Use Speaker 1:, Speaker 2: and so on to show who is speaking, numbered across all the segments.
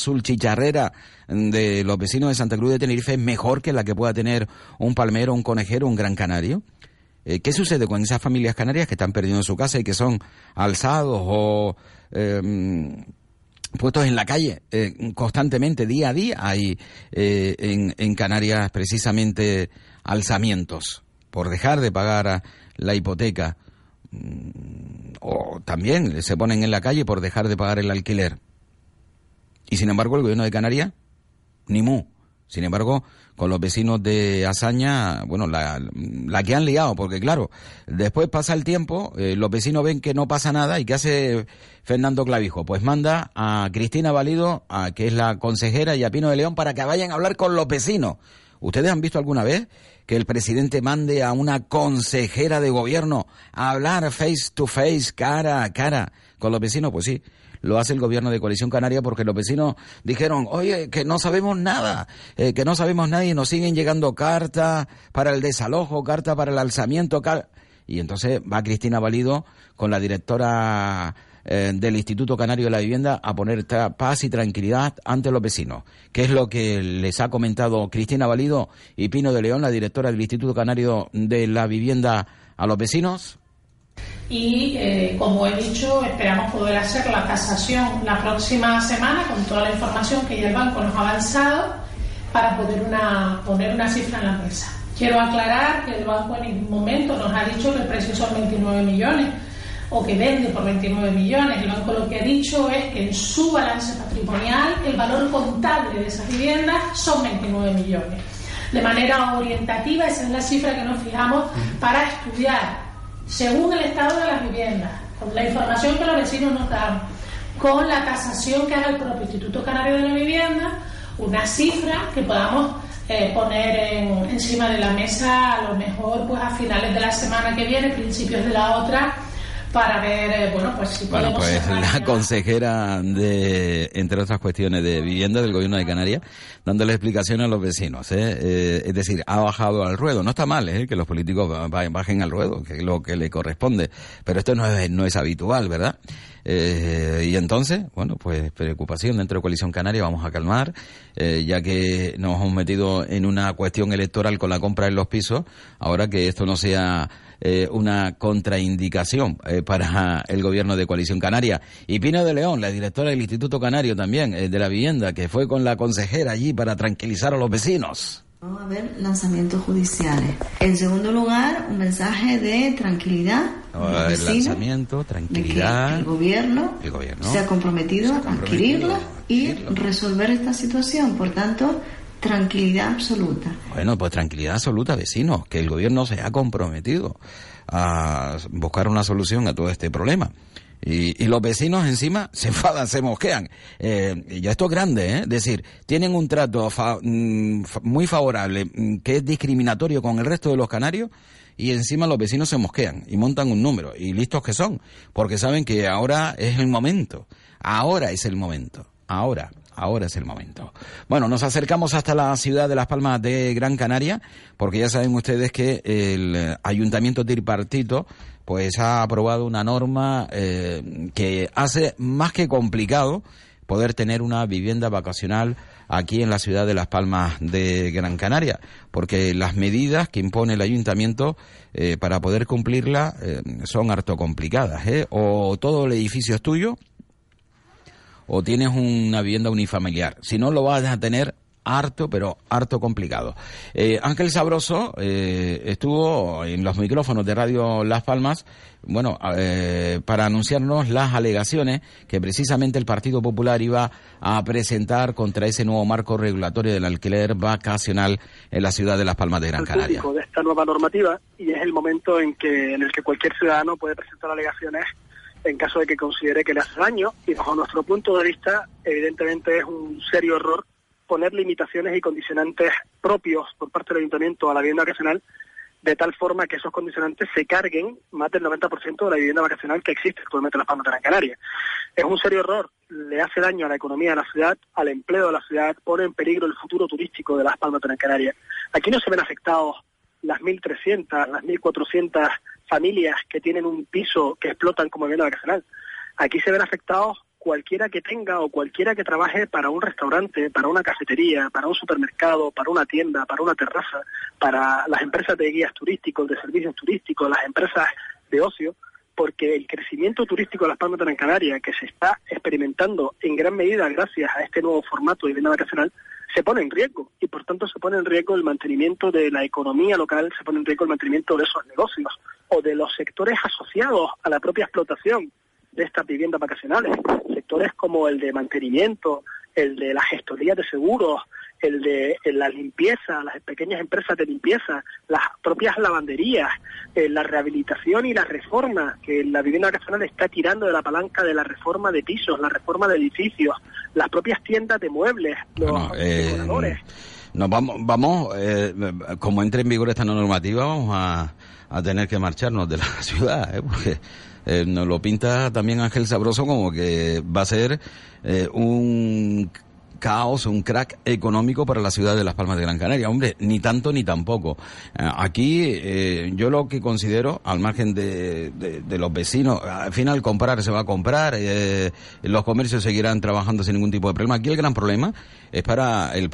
Speaker 1: azul chicharrera de los vecinos de Santa Cruz de Tenerife es mejor que la que pueda tener un palmero, un conejero, un gran canario? Eh, ¿Qué sucede con esas familias canarias que están perdiendo su casa y que son alzados o em, puestos en la calle eh, constantemente, día a día? Hay eh, en, en, Canarias precisamente alzamientos por dejar de pagar la hipoteca mm, o también se ponen en la calle por dejar de pagar el alquiler. Y sin embargo el gobierno de Canarias, ni mu. Sin embargo, con los vecinos de Azaña, bueno, la, la que han liado, porque claro, después pasa el tiempo, eh, los vecinos ven que no pasa nada y ¿qué hace Fernando Clavijo? Pues manda a Cristina Valido, a, que es la consejera, y a Pino de León para que vayan a hablar con los vecinos. ¿Ustedes han visto alguna vez que el presidente mande a una consejera de gobierno a hablar face to face, cara a cara con los vecinos? Pues sí, lo hace el gobierno de Coalición Canaria porque los vecinos dijeron, oye, que no sabemos nada, eh, que no sabemos nada y nos siguen llegando cartas para el desalojo, cartas para el alzamiento. Y entonces va Cristina Valido con la directora eh, del Instituto Canario de la Vivienda a poner paz y tranquilidad ante los vecinos. ¿Qué es lo que les ha comentado Cristina Valido y Pino de León, la directora del Instituto Canario de la Vivienda, a los vecinos?
Speaker 2: Y, eh, como he dicho, esperamos poder hacer la casación la próxima semana con toda la información que ya el banco nos ha avanzado para poder una, poner una cifra en la mesa. Quiero aclarar que el banco en ningún momento nos ha dicho que el precio son 29 millones o que vende por 29 millones. El banco lo que ha dicho es que en su balance patrimonial el valor contable de esas viviendas son 29 millones. De manera orientativa, esa es la cifra que nos fijamos para estudiar según el estado de las viviendas, con la información que los vecinos nos dan, con la tasación que haga el propio Instituto Canario de la Vivienda, una cifra que podamos eh, poner encima de la mesa a lo mejor pues a finales de la semana que viene, principios de la otra, para ver, eh, bueno, pues si
Speaker 1: bueno, pues la consejera de, entre otras cuestiones de vivienda del gobierno de Canarias, dándole explicaciones a los vecinos, ¿eh? Eh, es decir, ha bajado al ruedo. No está mal, ¿eh? Que los políticos bajen al ruedo, que es lo que le corresponde, pero esto no es, no es habitual, ¿verdad? y entonces, bueno, pues preocupación dentro de Coalición Canaria, vamos a calmar, ya que nos hemos metido en una cuestión electoral con la compra de los pisos, ahora que esto no sea eh, una contraindicación eh, para el gobierno de Coalición Canaria. Y Pino de León, la directora del Instituto Canario también, eh, de la vivienda, que fue con la consejera allí para tranquilizar a los vecinos.
Speaker 3: No va a haber lanzamientos judiciales. En segundo lugar, un mensaje de tranquilidad.
Speaker 1: No va a haber lanzamiento, tranquilidad.
Speaker 3: el, gobierno se ha comprometido, a adquirirla y resolver esta situación. Por tanto, Tranquilidad absoluta.
Speaker 1: Bueno, pues tranquilidad absoluta, vecinos, que el gobierno se ha comprometido a buscar una solución a todo este problema. Y, los vecinos encima se enfadan, se mosquean. Eh, ya esto es grande, ¿eh? Es decir, tienen un trato mm, muy favorable mm, que es discriminatorio con el resto de los canarios y encima los vecinos se mosquean y montan un número. Y listos que son, porque saben que ahora es el momento. Ahora es el momento. Ahora ahora es el momento. Bueno, nos acercamos hasta la ciudad de Las Palmas de Gran Canaria, porque ya saben ustedes que el ayuntamiento tripartito pues ha aprobado una norma eh, que hace más que complicado poder tener una vivienda vacacional aquí en la ciudad de Las Palmas de Gran Canaria, porque las medidas que impone el ayuntamiento eh, para poder cumplirla eh, son harto complicadas. O todo el edificio es tuyo, o tienes una vivienda unifamiliar. Si no, lo vas a tener harto, pero harto complicado. Eh, Ángel Sabroso eh, estuvo en los micrófonos de Radio Las Palmas, bueno, eh, para anunciarnos las alegaciones que precisamente el Partido Popular iba a presentar contra ese nuevo marco regulatorio del alquiler vacacional en la ciudad de Las Palmas de Gran Canaria.
Speaker 4: de esta nueva normativa y es el momento en que en el que cualquier ciudadano puede presentar alegaciones en caso de que considere que le hace daño y bajo nuestro punto de vista evidentemente es un serio error poner limitaciones y condicionantes propios por parte del ayuntamiento a la vivienda vacacional de tal forma que esos condicionantes se carguen más del 90% de la vivienda vacacional que existe actualmente en las Palmas de Gran Canaria. Es un serio error, le hace daño a la economía de la ciudad, al empleo de la ciudad, pone en peligro el futuro turístico de las Palmas de Gran Canaria. Aquí no se ven afectados las 1.300, las 1.400 familias que tienen un piso que explotan como vivienda vacacional. Aquí se ven afectados cualquiera que tenga o cualquiera que trabaje para un restaurante, para una cafetería, para un supermercado, para una tienda, para una terraza, para las empresas de guías turísticos, de servicios turísticos, las empresas de ocio, porque el crecimiento turístico de las Palmas de Gran Canaria, que se está experimentando en gran medida gracias a este nuevo formato de vivienda vacacional, se pone en riesgo y por tanto se pone en riesgo el mantenimiento de la economía local, se pone en riesgo el mantenimiento de esos negocios o de los sectores asociados a la propia explotación de estas viviendas vacacionales, sectores como el de mantenimiento, el de la gestoría de seguros, el de la limpieza, las pequeñas empresas de limpieza, las propias lavanderías, eh, la rehabilitación y la reforma, que la vivienda vacacional está tirando de la palanca de la reforma de pisos, la reforma de edificios, las propias tiendas de muebles, los
Speaker 1: eh, Nos vamos, vamos eh, como entre en vigor esta normativa, vamos a, a tener que marcharnos de la ciudad, ¿eh? porque nos lo pinta también Ángel Sabroso como que va a ser un caos, un crack económico para la ciudad de Las Palmas de Gran Canaria. Hombre, ni tanto ni tampoco. Eh, aquí eh, yo lo que considero, al margen de, los vecinos, al final comprar se va a comprar, eh, los comercios seguirán trabajando sin ningún tipo de problema. Aquí el gran problema es para el,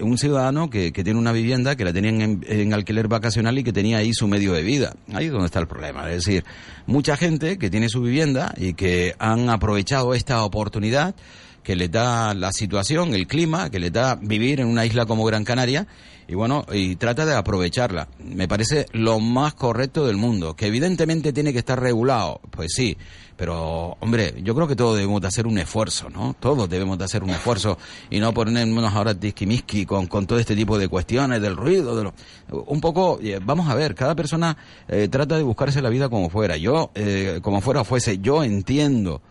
Speaker 1: un ciudadano que, tiene una vivienda, que la tenían en, en alquiler vacacional y que tenía ahí su medio de vida. Ahí es donde está el problema. Es decir, mucha gente que tiene su vivienda y que han aprovechado esta oportunidad que le da la situación, el clima, que le da vivir en una isla como Gran Canaria y bueno, y trata de aprovecharla. Me parece lo más correcto del mundo, que evidentemente tiene que estar regulado, pues sí, pero hombre, yo creo que todos debemos de hacer un esfuerzo, ¿no? Todos debemos de hacer un esfuerzo y no ponernos ahora disquimiski con, con todo este tipo de cuestiones, del ruido, de lo... un poco, eh, vamos a ver, cada persona eh, trata de buscarse la vida como fuera. Yo, eh, como fuera fuese, yo entiendo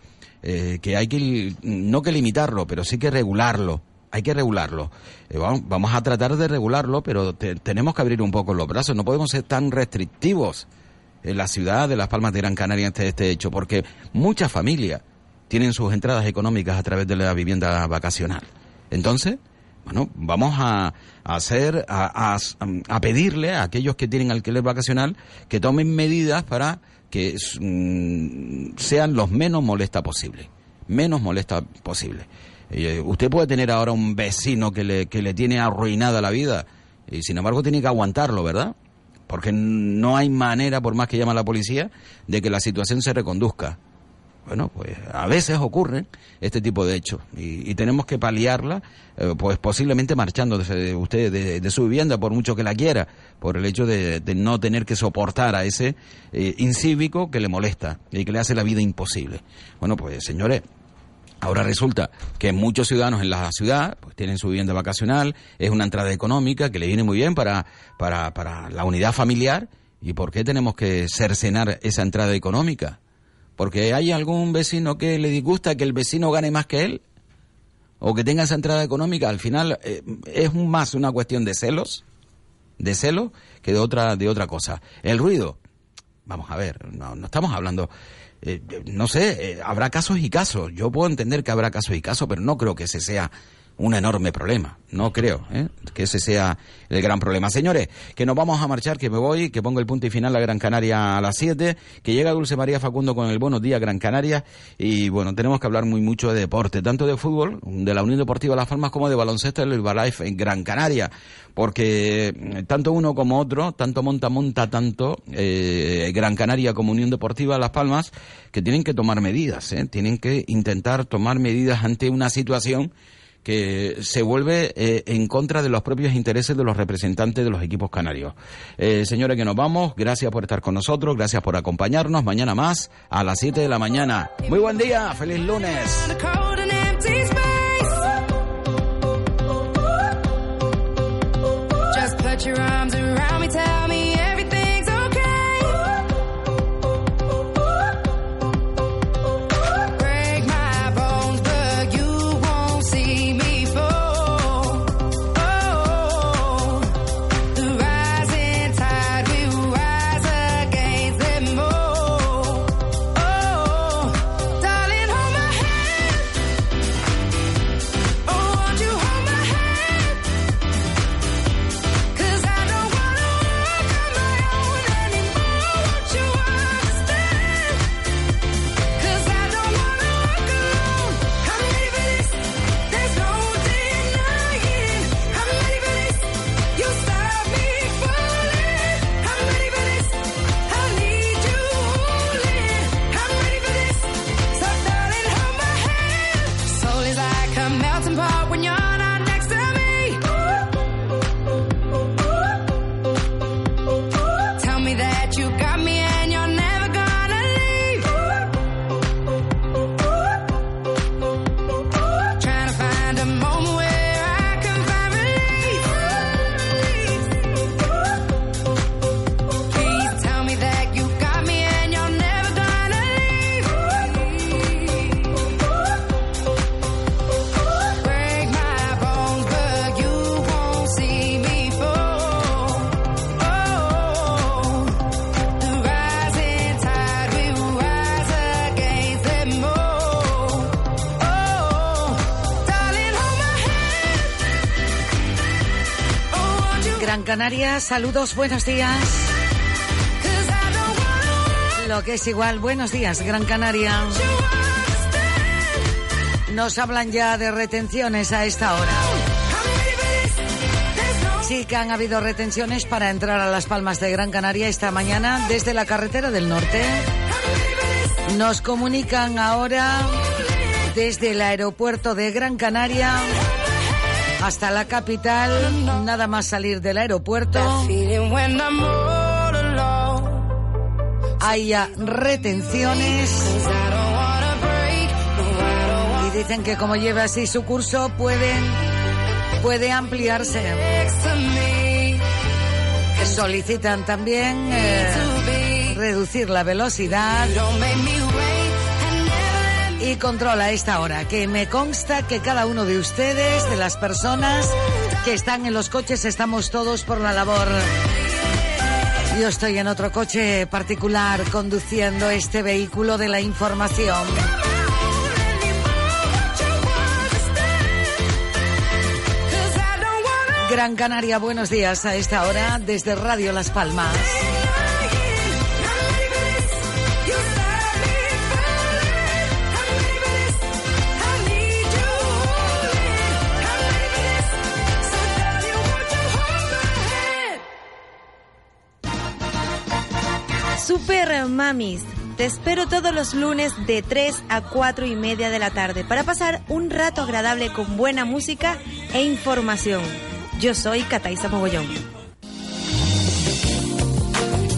Speaker 1: eh, que hay que, no que limitarlo, pero sí que regularlo. Hay que regularlo. Eh, vamos, a tratar de regularlo, pero tenemos que abrir un poco los brazos. No podemos ser tan restrictivos en la ciudad de Las Palmas de Gran Canaria ante este hecho, porque muchas familias tienen sus entradas económicas a través de la vivienda vacacional. Entonces, bueno, vamos a, hacer, a, a, pedirle a aquellos que tienen alquiler vacacional que tomen medidas para que mm, sean los menos molesta posible. Menos molesta posible. Eh, usted puede tener ahora un vecino que le, que le tiene arruinada la vida y sin embargo tiene que aguantarlo, ¿verdad? Porque no hay manera, por más que llama la policía, de que la situación se reconduzca. Bueno, pues a veces ocurren este tipo de hechos y, tenemos que paliarla, eh, pues posiblemente marchando de, usted de, su vivienda por mucho que la quiera, por el hecho de, no tener que soportar a ese eh, incívico que le molesta y que le hace la vida imposible. Bueno, pues señores, Ahora resulta que muchos ciudadanos en la ciudad pues, tienen su vivienda vacacional, es una entrada económica que le viene muy bien para, para, para la unidad familiar. ¿Y por qué tenemos que cercenar esa entrada económica? Porque hay algún vecino que le disgusta que el vecino gane más que él o que tenga esa entrada económica. Al final eh, es más una cuestión de celos, de celos, que de otra, de otra cosa. El ruido, vamos a ver, no, no estamos hablando, eh, no sé, eh, habrá casos y casos. Yo puedo entender que habrá casos y casos, pero no creo que ese sea un enorme problema. No creo ¿eh? que ese sea el gran problema. Señores, que nos vamos a marchar, que me voy, que pongo el punto y final a Gran Canaria a las 7, que llega Dulce María Facundo con el Buenos Días Gran Canaria y bueno, tenemos que hablar muy mucho de deporte, tanto de fútbol, de la Unión Deportiva Las Palmas, como de baloncesto del Herbalife en Gran Canaria, porque eh, tanto uno como otro, tanto monta, monta tanto eh, Gran Canaria como Unión Deportiva Las Palmas, que tienen que tomar medidas, ¿eh? tienen que intentar tomar medidas ante una situación que se vuelve eh, en contra de los propios intereses de los representantes de los equipos canarios. Eh, señores, que nos vamos. Gracias por estar con nosotros. Gracias por acompañarnos. Mañana más a las 7 de la mañana. Muy buen día. Feliz lunes.
Speaker 5: Canaria, saludos, buenos días. Lo que es igual, buenos días, Gran Canaria. Nos hablan ya de retenciones a esta hora. Sí que han habido retenciones para entrar a las Palmas de Gran Canaria esta mañana desde la carretera del norte. Nos comunican ahora desde el aeropuerto de Gran Canaria hasta la capital, nada más salir del aeropuerto. Hay retenciones. Y dicen que como lleva así su curso pueden, puede ampliarse. Solicitan también eh, reducir la velocidad y controla a esta hora, que me consta que cada uno de ustedes, de las personas que están en los coches, estamos todos por la labor. Yo estoy en otro coche particular conduciendo este vehículo de la información. Gran Canaria, buenos días a esta hora desde Radio Las Palmas.
Speaker 6: Mamis. Te espero todos los lunes de 3 a 4 y media de la tarde para pasar un rato agradable con buena música e información. Yo soy Cataisa Mogollón.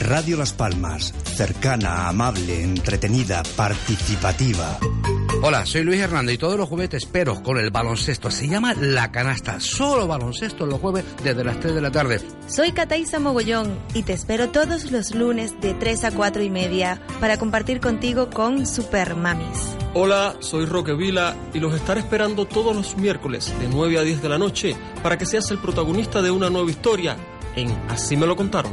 Speaker 7: Radio Las Palmas, cercana, amable, entretenida, participativa.
Speaker 8: Hola, soy Luis Hernández y todos los jueves te espero con el baloncesto. Se llama La Canasta, solo baloncesto los jueves desde las 3 de la tarde.
Speaker 6: Soy Cataisa Mogollón y te espero todos los lunes de 3 a 4 y media para compartir contigo con Super Mamis.
Speaker 9: Hola, soy Roque Vila y los estaré esperando todos los miércoles de 9 a 10 de la noche para que seas el protagonista de una nueva historia en Así me lo contaron.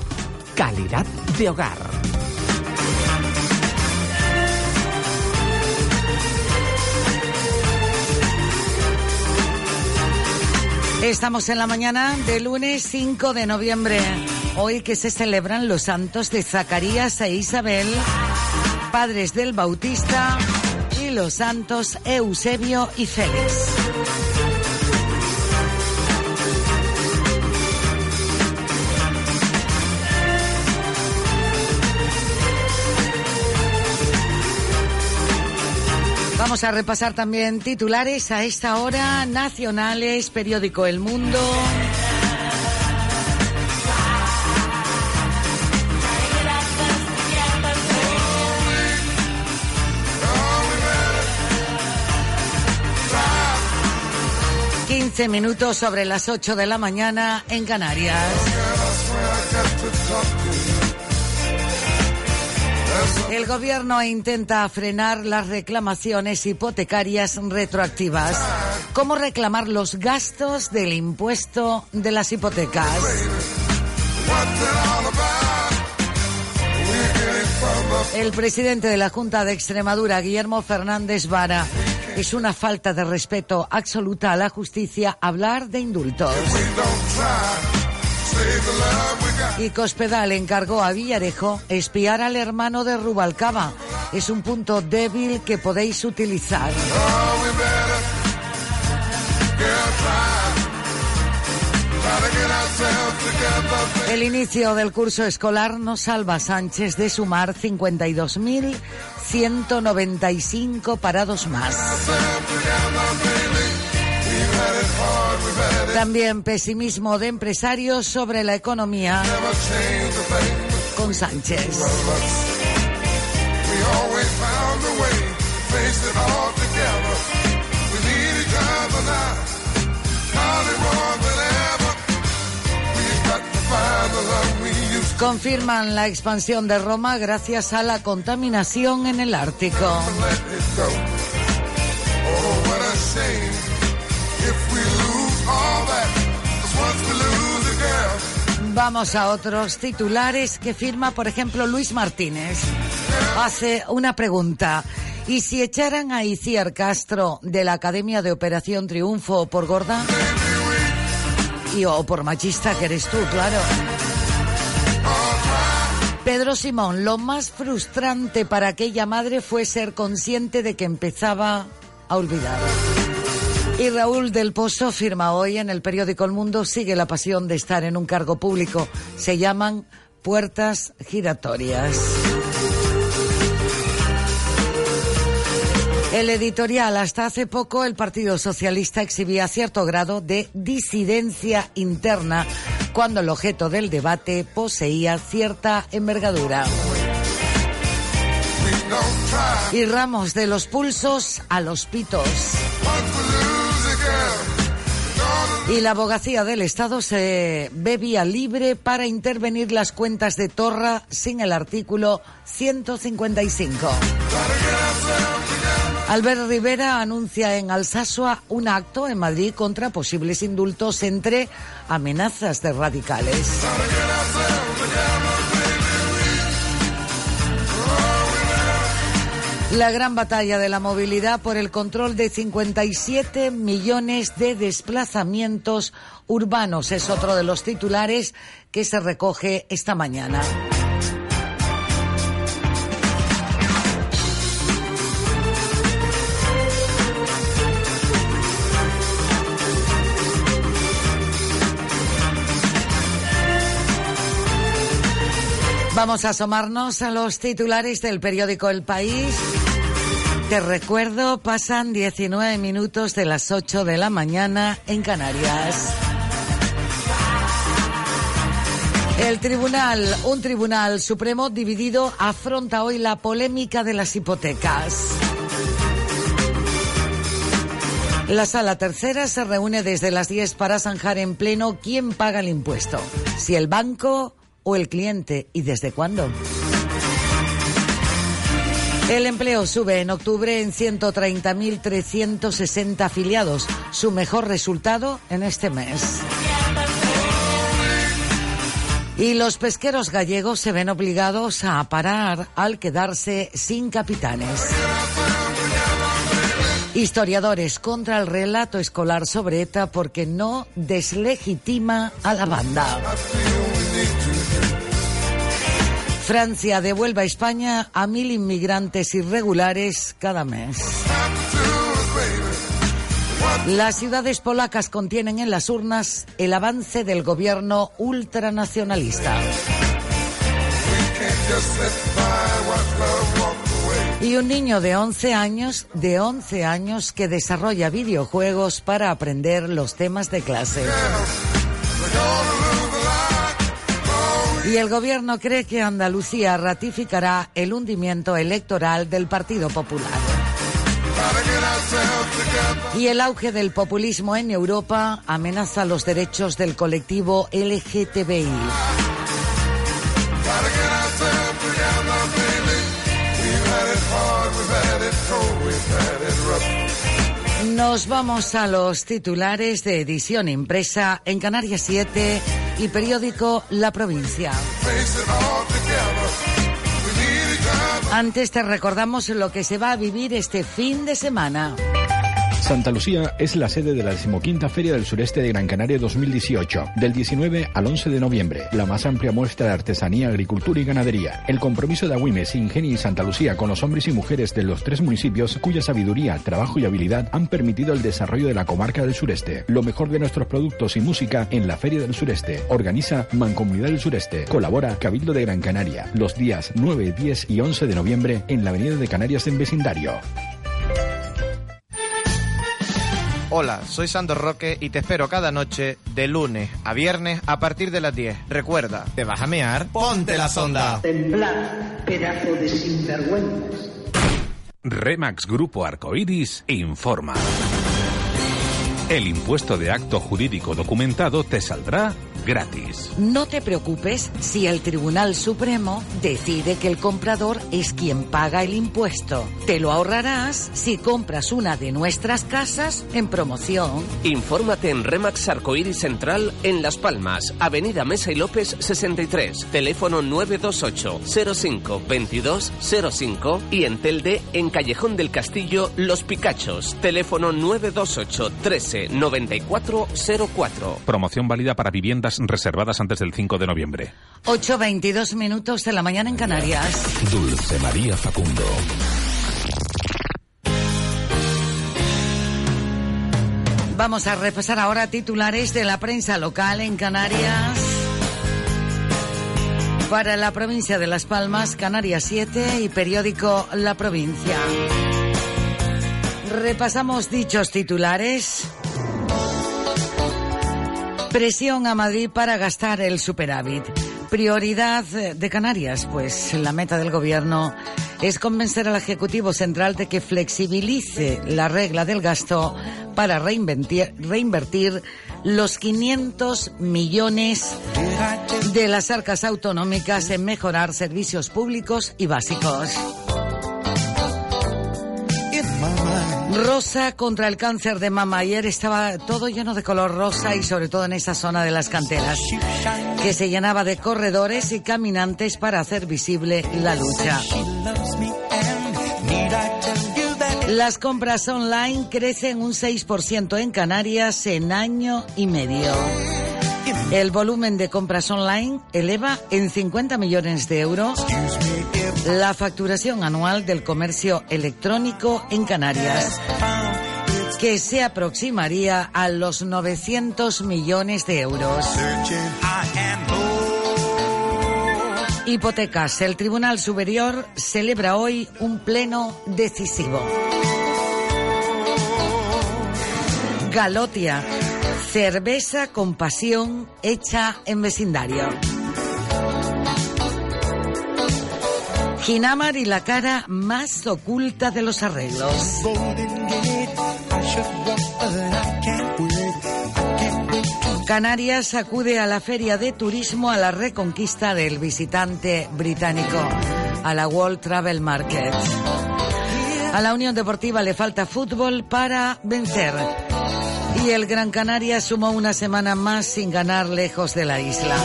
Speaker 10: calidad de hogar.
Speaker 5: Estamos en la mañana del lunes 5 de noviembre, hoy que se celebran los santos de Zacarías e Isabel, padres del Bautista, y los santos Eusebio y Félix. Vamos a repasar también titulares a esta hora, nacionales, periódico El Mundo. Quince minutos sobre las ocho de la mañana en Canarias. El gobierno intenta frenar las reclamaciones hipotecarias retroactivas. cómo reclamar los gastos del impuesto de las hipotecas. El presidente de la Junta de Extremadura, Guillermo Fernández Vara, es una falta de respeto absoluta a la justicia hablar de indultos. Y Cospedal encargó a Villarejo espiar al hermano de Rubalcaba. Es un punto débil que podéis utilizar. El inicio del curso escolar no salva Sánchez de sumar 52.195 parados más. También pesimismo de empresarios sobre la economía con Sánchez. Confirman la expansión de Roma gracias a la contaminación en el Ártico. Vamos a otros titulares que firma, por ejemplo, Luis Martínez. Hace una pregunta. ¿Y si echaran a Iciar Castro de la Academia de Operación Triunfo por gorda? Y o por machista que eres tú, claro. Pedro Simón, lo más frustrante para aquella madre fue ser consciente de que empezaba a olvidar. Y Raúl del Pozo firma hoy en el periódico El Mundo, sigue la pasión de estar en un cargo público. Se llaman puertas giratorias. El editorial, hasta hace poco el Partido Socialista exhibía cierto grado de disidencia interna cuando el objeto del debate poseía cierta envergadura. Y ramos de los pulsos a los pitos. Y la abogacía del Estado se ve vía libre para intervenir las cuentas de Torra sin el artículo 155. Albert Rivera anuncia en Alsasua un acto en Madrid contra posibles indultos entre amenazas de radicales. La gran batalla de la movilidad por el control de 57 millones de desplazamientos urbanos es otro de los titulares que se recoge esta mañana. Vamos a asomarnos a los titulares del periódico El País. Te recuerdo, pasan 19 minutos de las 8 de la mañana en Canarias. El tribunal, un tribunal supremo dividido, afronta hoy la polémica de las hipotecas. La sala tercera se reúne desde las 10 para zanjar en pleno quién paga el impuesto, si el banco o el cliente y desde cuándo. El empleo sube en octubre en 130.360 afiliados, su mejor resultado en este mes. Y los pesqueros gallegos se ven obligados a parar al quedarse sin capitanes. Historiadores contra el relato escolar sobre ETA porque no deslegitima a la banda. Francia devuelve a España a mil inmigrantes irregulares cada mes. Las ciudades polacas contienen en las urnas el avance del gobierno ultranacionalista. Y un niño de 11 años, de 11 años que desarrolla videojuegos para aprender los temas de clase. Y el gobierno cree que Andalucía ratificará el hundimiento electoral del Partido Popular. Y el auge del populismo en Europa amenaza los derechos del colectivo LGTBI. Nos vamos a los titulares de edición impresa en Canarias 7 y periódico La Provincia. Antes te recordamos lo que se va a vivir este fin de semana.
Speaker 11: Santa Lucía es la sede de la decimoquinta Feria del Sureste de Gran Canaria 2018, del 19 al 11 de noviembre. La más amplia muestra de artesanía, agricultura y ganadería. El compromiso de Agüimes, Ingenio y Santa Lucía con los hombres y mujeres de los tres municipios cuya sabiduría, trabajo y habilidad han permitido el desarrollo de la comarca del sureste. Lo mejor de nuestros productos y música en la Feria del Sureste. Organiza Mancomunidad del Sureste. Colabora Cabildo de Gran Canaria. Los días 9, 10 y 11 de noviembre en la Avenida de Canarias en vecindario.
Speaker 12: Hola, soy Sandro Roque y te espero cada noche de lunes a viernes a partir de las 10. Recuerda, ¿te vas a mear? ¡Ponte la sonda!
Speaker 13: Temblad, pedazo de sinvergüenzas.
Speaker 14: Remax Grupo Arcoiris informa. El impuesto de acto jurídico documentado te saldrá gratis.
Speaker 5: No te preocupes si el Tribunal Supremo decide que el comprador es quien paga el impuesto. Te lo ahorrarás si compras una de nuestras casas en promoción.
Speaker 10: Infórmate en Remax Arcoíris Central en Las Palmas, Avenida Mesa y López 63, teléfono 928 05 22 05 y en Telde en Callejón del Castillo Los Picachos, teléfono 928 13 94 04.
Speaker 14: Promoción válida para viviendas reservadas antes del 5 de noviembre.
Speaker 5: 8.22 minutos de la mañana en Canarias.
Speaker 14: Dulce María Facundo.
Speaker 5: Vamos a repasar ahora titulares de la prensa local en Canarias. Para la provincia de Las Palmas, Canarias 7 y periódico La Provincia. Repasamos dichos titulares. Presión a Madrid para gastar el superávit. Prioridad de Canarias, pues la meta del gobierno es convencer al Ejecutivo Central de que flexibilice la regla del gasto para reinvertir, los 500 millones de las arcas autonómicas en mejorar servicios públicos y básicos. Rosa contra el cáncer de mama. Ayer estaba todo lleno de color rosa y sobre todo en esa zona de las canteras, que se llenaba de corredores y caminantes para hacer visible la lucha. Las compras online crecen un 6% en Canarias en año y medio. El volumen de compras online eleva en 50 millones de euros la facturación anual del comercio electrónico en Canarias, que se aproximaría a los 900 millones de euros. Hipotecas. El Tribunal Superior celebra hoy un pleno decisivo. Galotia. Cerveza con pasión hecha en vecindario. Ginamar y la cara más oculta de los arreglos. Canarias acude a la feria de turismo a la reconquista del visitante británico, a la World Travel Market. A la Unión Deportiva le falta fútbol para vencer. Y el Gran Canaria sumó una semana más sin ganar lejos de la isla.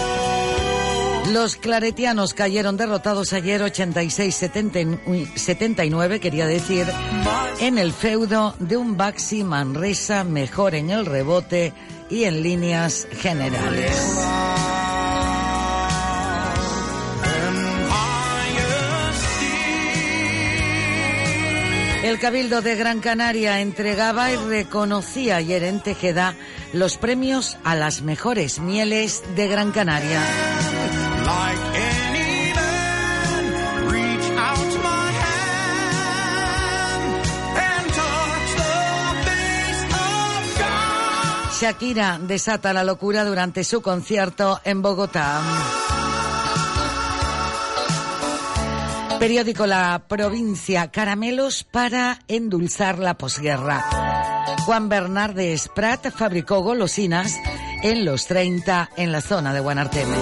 Speaker 5: Los claretianos cayeron derrotados ayer 86-79, quería decir, en el feudo de un Baxi Manresa mejor en el rebote y en líneas generales. El Cabildo de Gran Canaria entregaba y reconocía ayer en Tejeda los premios a las mejores mieles de Gran Canaria. Shakira desata la locura durante su concierto en Bogotá. Periódico La Provincia, caramelos para endulzar la posguerra. Juan Bernardes Prat fabricó golosinas en los 30 en la zona de Guanarteme.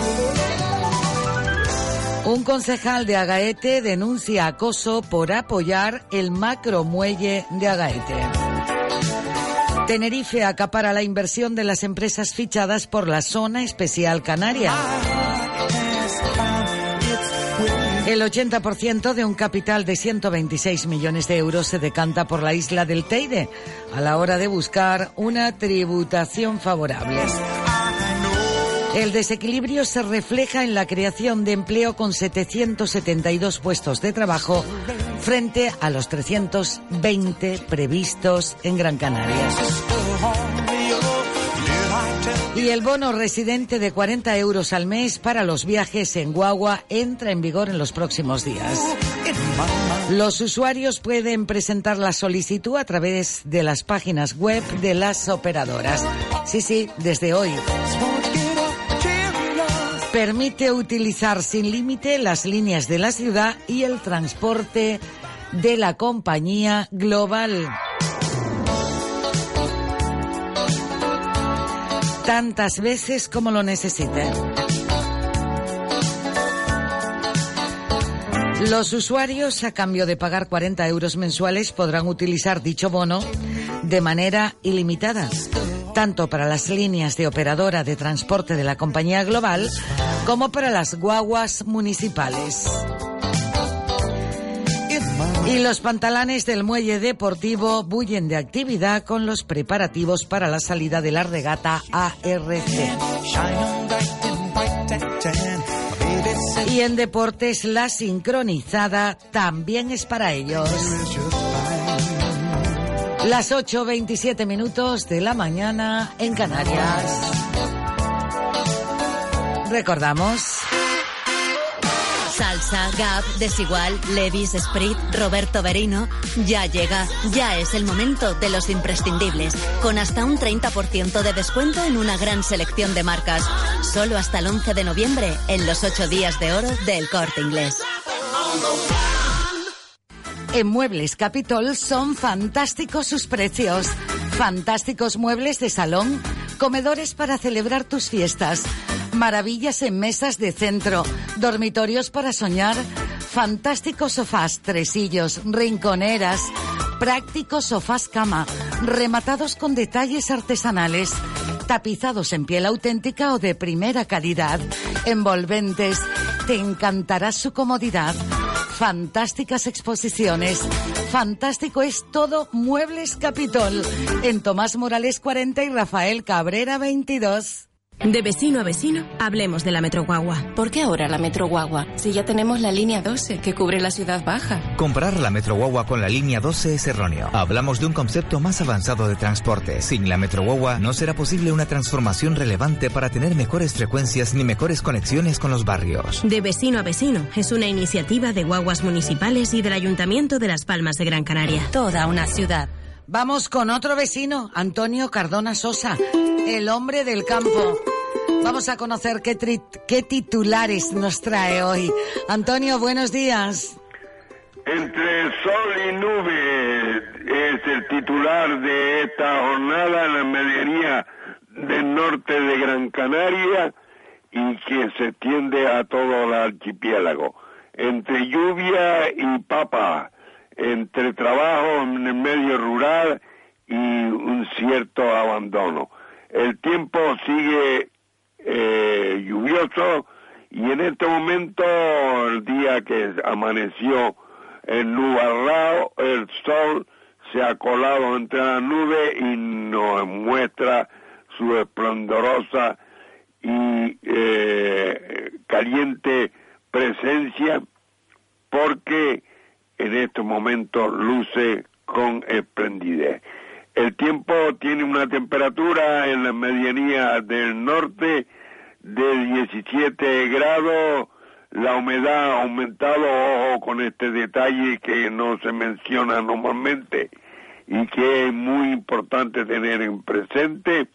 Speaker 5: Un concejal de Agaete denuncia acoso por apoyar el macromuelle de Agaete. Tenerife acapara la inversión de las empresas fichadas por la zona especial canaria. El 80% de un capital de 126 millones de euros se decanta por la isla del Teide a la hora de buscar una tributación favorable. El desequilibrio se refleja en la creación de empleo con 772 puestos de trabajo frente a los 320 previstos en Gran Canaria. Y el bono residente de 40 euros al mes para los viajes en Guagua entra en vigor en los próximos días. Los usuarios pueden presentar la solicitud a través de las páginas web de las operadoras. Sí, sí, desde hoy. Permite utilizar sin límite las líneas de la ciudad y el transporte de la compañía global. Tantas veces como lo necesite. Los usuarios, a cambio de pagar 40 euros mensuales, podrán utilizar dicho bono de manera ilimitada, tanto para las líneas de operadora de transporte de la compañía global como para las guaguas municipales. Y los pantalanes del muelle deportivo bullen de actividad con los preparativos para la salida de la regata ARC. Y en deportes la sincronizada también es para ellos. Las 8.27 minutos de la mañana en Canarias. Recordamos.
Speaker 15: Salsa, Gap, Desigual, Levis, Sprit, Roberto Berino. Ya llega, ya es el momento de los imprescindibles, con hasta un 30% de descuento en una gran selección de marcas. Solo hasta el 11 de noviembre, en los 8 días de oro del corte inglés.
Speaker 5: En Muebles Capitol son fantásticos sus precios. Fantásticos muebles de salón, comedores para celebrar tus fiestas maravillas en mesas de centro, dormitorios para soñar, fantásticos sofás, tresillos, rinconeras, prácticos sofás cama, rematados con detalles artesanales, tapizados en piel auténtica o de primera calidad, envolventes. Te encantará su comodidad. Fantásticas exposiciones. Fantástico es todo Muebles Capitol. En Tomás Morales 40 y Rafael Cabrera 22.
Speaker 16: De vecino a vecino, hablemos de la Metro Guagua.
Speaker 17: ¿Por qué ahora la Metro Guagua? Si ya tenemos la línea 12, que cubre la ciudad baja.
Speaker 18: Comprar la Metro Guagua con la línea 12 es erróneo. Hablamos de un concepto más avanzado de transporte. Sin la Metro Guagua no será posible una transformación relevante para tener mejores frecuencias ni mejores conexiones con los barrios.
Speaker 16: De vecino a vecino es una iniciativa de guaguas municipales y del Ayuntamiento de Las Palmas de Gran Canaria.
Speaker 15: Toda una ciudad.
Speaker 5: Vamos con otro vecino, Antonio Cardona Sosa, el hombre del campo. Vamos a conocer qué, titulares nos trae hoy. Antonio, buenos días.
Speaker 19: Entre sol y nube es el titular de esta jornada en la medianía del norte de Gran Canaria y que se extiende a todo el archipiélago. Entre lluvia y papa entre trabajo en el medio rural y un cierto abandono. El tiempo sigue eh, lluvioso y en este momento, el día que amaneció en nubarrado, el sol se ha colado entre las nubes y nos muestra su esplendorosa y eh, caliente presencia porque en estos momentos luce con esplendidez. El tiempo tiene una temperatura en la medianía del norte de 17 grados, la humedad ha aumentado, ojo con este detalle que no se menciona normalmente y que es muy importante tener en presente,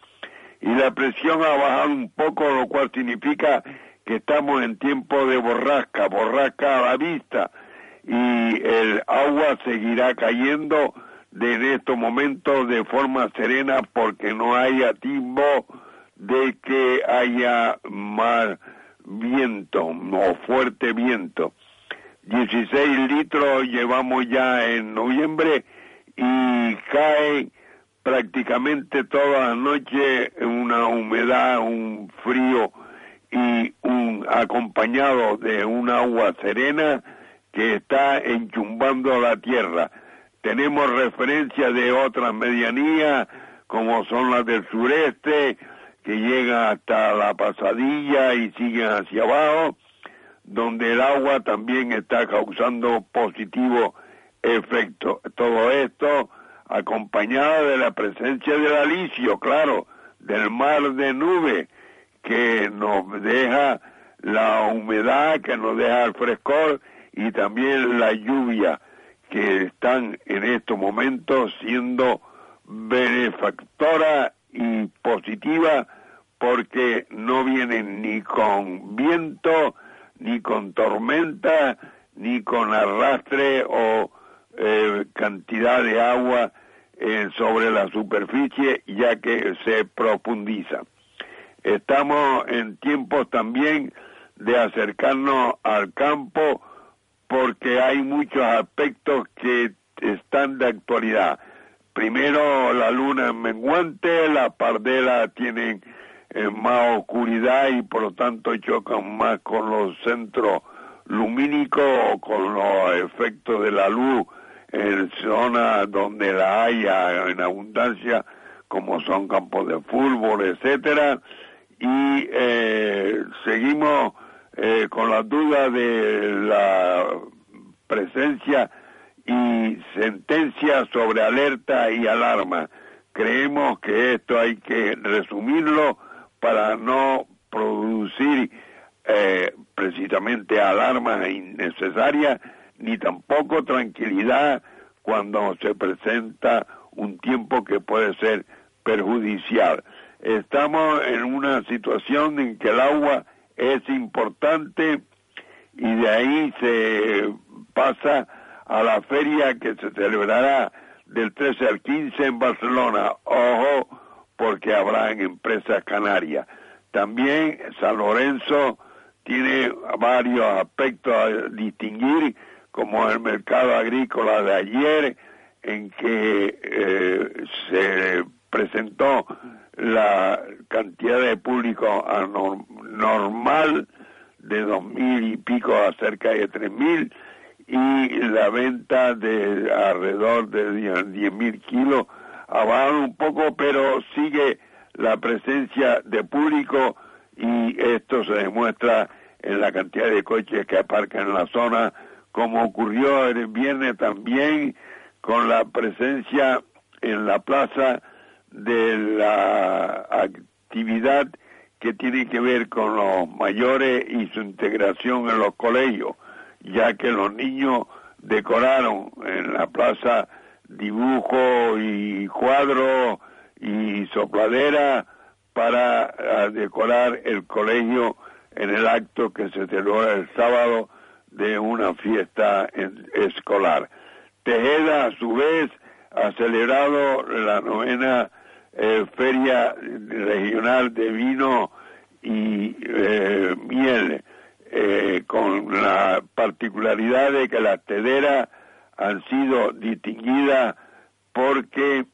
Speaker 19: y la presión ha bajado un poco, lo cual significa que estamos en tiempo de borrasca, borrasca a la vista, y el agua seguirá cayendo de estos momentos de forma serena porque no hay atisbo de que haya más viento o fuerte viento. 16 litros llevamos ya en noviembre y cae prácticamente toda la noche una humedad, un frío y un acompañado de un agua serena que está enchumbando la tierra. Tenemos referencia de otras medianías como son las del sureste que llegan hasta la pasadilla y siguen hacia abajo, donde el agua también está causando positivo efecto. Todo esto acompañado de la presencia del alicio, claro, del mar de nube, que nos deja la humedad, que nos deja el frescor y también la lluvia, que están en estos momentos siendo benefactora y positiva porque no vienen ni con viento, ni con tormenta, ni con arrastre o eh, cantidad de agua eh, sobre la superficie ya que se profundiza. Estamos en tiempos también de acercarnos al campo porque hay muchos aspectos que están de actualidad. Primero la luna menguante, la pardela tienen eh, más oscuridad y por lo tanto chocan más con los centros lumínicos o con los efectos de la luz en zonas donde la haya en abundancia, como son campos de fútbol, etcétera, y eh, seguimos eh, con la duda de la presencia y sentencia sobre alerta y alarma. Creemos que esto hay que resumirlo para no producir eh, precisamente alarmas innecesarias ni tampoco tranquilidad cuando se presenta un tiempo que puede ser perjudicial. Estamos en una situación en que el agua es importante y de ahí se pasa a la feria que se celebrará del 13 al 15 en Barcelona. Ojo, porque habrá en empresas canarias. También San Lorenzo tiene varios aspectos a distinguir, como el mercado agrícola de ayer, en que eh, se presentó la cantidad de público normal de dos mil y pico a cerca de tres mil y la venta de alrededor de diez mil kilos ha bajado un poco, pero sigue la presencia de público y esto se demuestra en la cantidad de coches que aparcan en la zona, como ocurrió el viernes también con la presencia en la plaza de la actividad que tiene que ver con los mayores y su integración en los colegios, ya que los niños decoraron en la plaza dibujo y cuadro y sopladera para ah, decorar el colegio en el acto que se celebró el sábado de una fiesta escolar. Tejeda, a su vez, ha celebrado la novena eh, Feria Regional de Vino y eh, Miel, eh, con la particularidad de que la tedera han sido distinguidas porque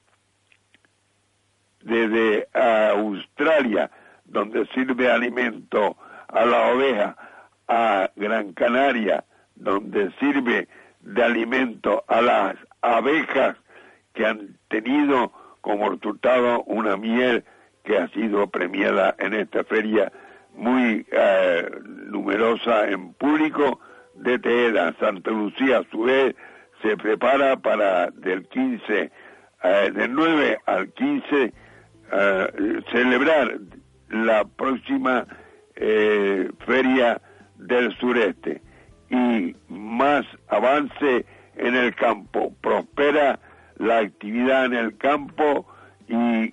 Speaker 19: desde Australia, donde sirve alimento a la oveja, a Gran Canaria, donde sirve de alimento a las abejas que han tenido como resultado una miel que ha sido premiada en esta feria muy eh, numerosa en público de Tejeda, Santa Lucía, a su vez, se prepara para del 15, eh, del 9 al 15, eh, celebrar la próxima feria del sureste. Y más avance en el campo, prospera la actividad en el campo y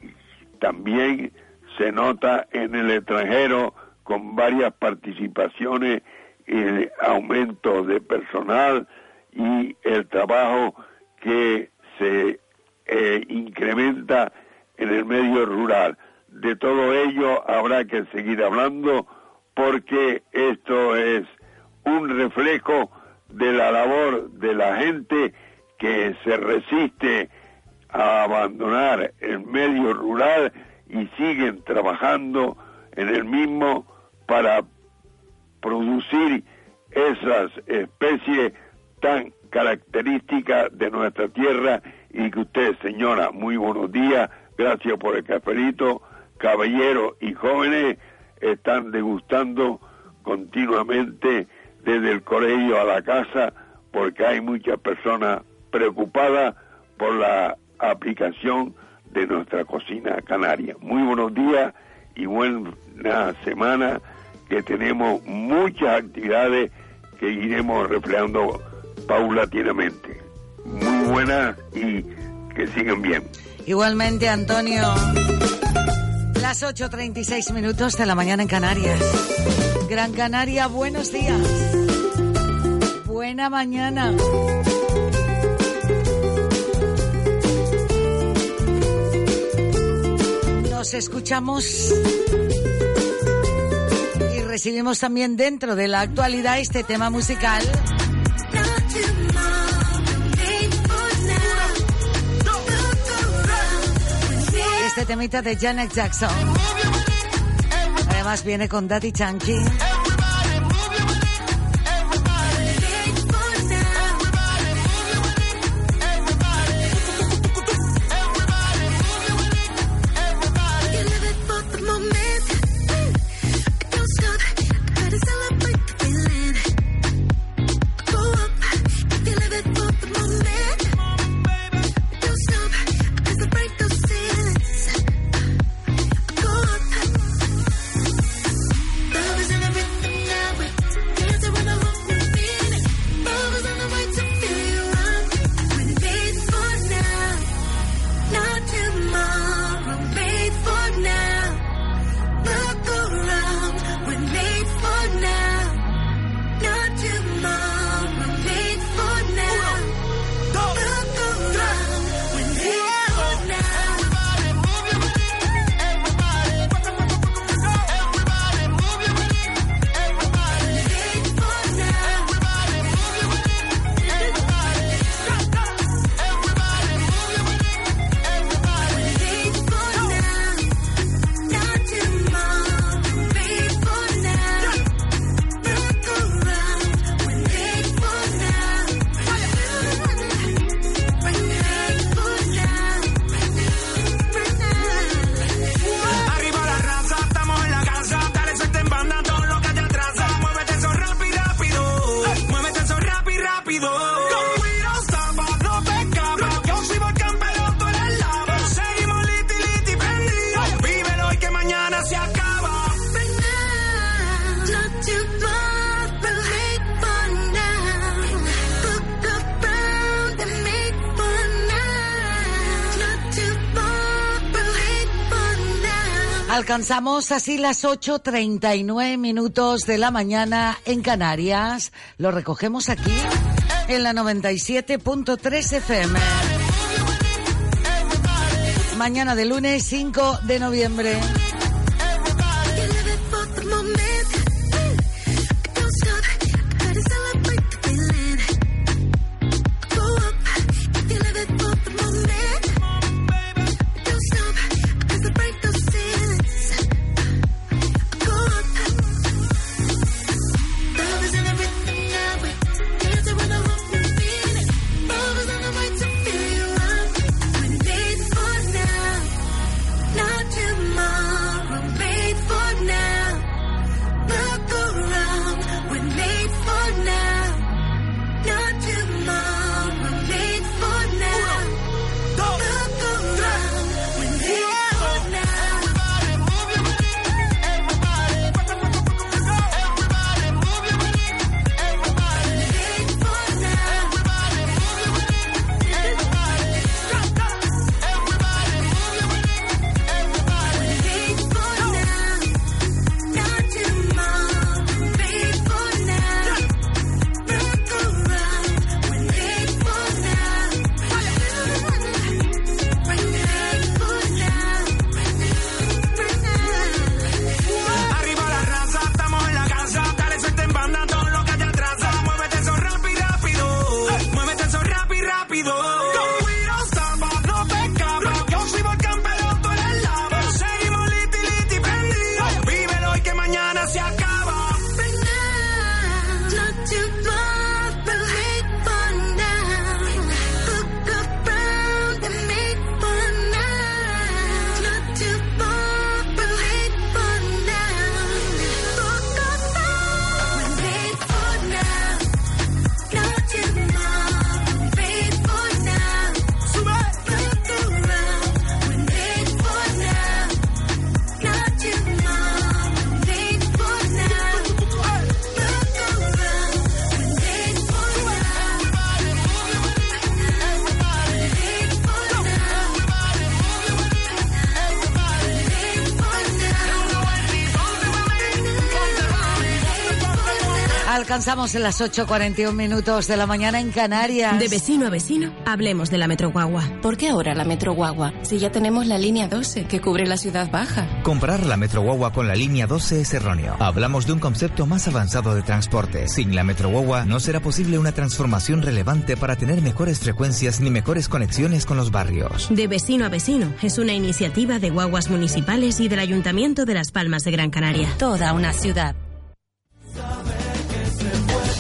Speaker 19: también se nota en el extranjero con varias participaciones y aumento de personal y el trabajo que se eh, incrementa en el medio rural. De todo ello habrá que seguir hablando porque esto es un reflejo de la labor de la gente que se resiste a abandonar el medio rural y siguen trabajando en el mismo para producir esas especies tan características de nuestra tierra y que usted, señora, muy buenos días, gracias por el cafelito, caballeros y jóvenes están degustando continuamente desde el colegio a la casa porque hay muchas personas preocupadas por la aplicación de nuestra cocina canaria. Muy buenos días y buena semana que tenemos muchas actividades que iremos reflejando paulatinamente. Muy buenas y que sigan bien.
Speaker 20: Igualmente, Antonio. Las 8.36 minutos de la mañana en Canarias. Gran Canaria, buenos días. Buena mañana. Nos escuchamos y recibimos también dentro de la actualidad este tema musical. Este temita de Janet Jackson. Además viene con Daddy Yankee. Alcanzamos así las 8.39 minutos de la mañana en Canarias. Lo recogemos aquí en la 97.3 FM. Mañana de lunes 5 de noviembre.
Speaker 5: Alcanzamos en las 8.41 minutos de la mañana en Canarias.
Speaker 16: De vecino a vecino, hablemos de la Metro Guagua.
Speaker 17: ¿Por qué ahora la Metro Guagua? Si ya tenemos la línea 12 que cubre la ciudad baja.
Speaker 18: Comprar la Metro Guagua con la línea 12 es erróneo. Hablamos de un concepto más avanzado de transporte. Sin la Metro Guagua no será posible una transformación relevante para tener mejores frecuencias ni mejores conexiones con los barrios.
Speaker 16: De vecino a vecino es una iniciativa de guaguas municipales y del Ayuntamiento de Las Palmas de Gran Canaria.
Speaker 15: Toda una ciudad.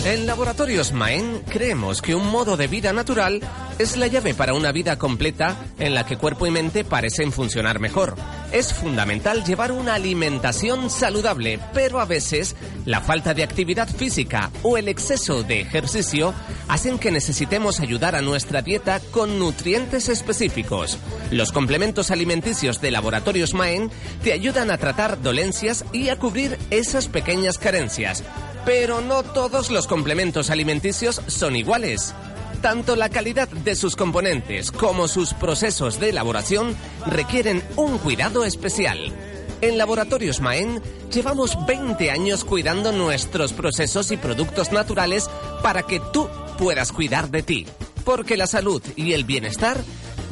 Speaker 10: En Laboratorios Maen creemos que un modo de vida natural es la llave para una vida completa en la que cuerpo y mente parecen funcionar mejor. Es fundamental llevar una alimentación saludable, pero a veces la falta de actividad física o el exceso de ejercicio hacen que necesitemos ayudar a nuestra dieta con nutrientes específicos. Los complementos alimenticios de Laboratorios Maen te ayudan a tratar dolencias y a cubrir esas pequeñas carencias. Pero no todos los complementos alimenticios son iguales. Tanto la calidad de sus componentes como sus procesos de elaboración requieren un cuidado especial. En Laboratorios Maen llevamos 20 años cuidando nuestros procesos y productos naturales para que tú puedas cuidar de ti. Porque la salud y el bienestar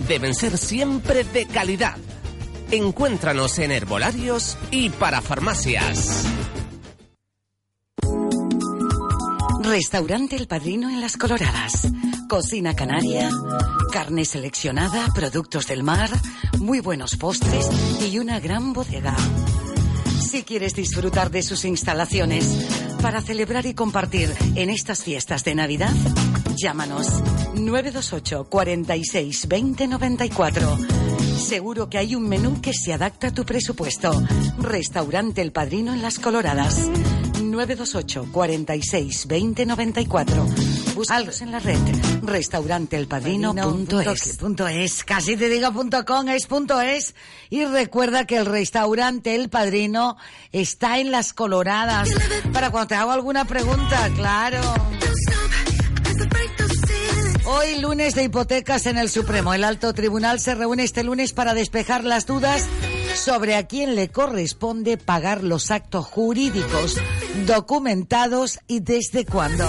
Speaker 10: deben ser siempre de calidad. Encuéntranos en herbolarios y para farmacias.
Speaker 5: Restaurante El Padrino en Las Coloradas. Cocina canaria, carne seleccionada, productos del mar, muy buenos postres y una gran bodega. Si quieres disfrutar de sus instalaciones para celebrar y compartir en estas fiestas de Navidad, llámanos 928 46 20 94. Seguro que hay un menú que se adapta a tu presupuesto. Restaurante El Padrino en Las Coloradas. 928 46 20 94. Búscalos en la red. Restauranteelpadrino.es. Es. Casi te digo punto com, es punto es. Y recuerda que el restaurante El Padrino está en Las Coloradas. Para cuando te hago alguna pregunta, claro. Hoy lunes de hipotecas en el Supremo. El alto tribunal se reúne este lunes para despejar las dudas sobre a quién le corresponde pagar los actos jurídicos documentados y desde cuándo.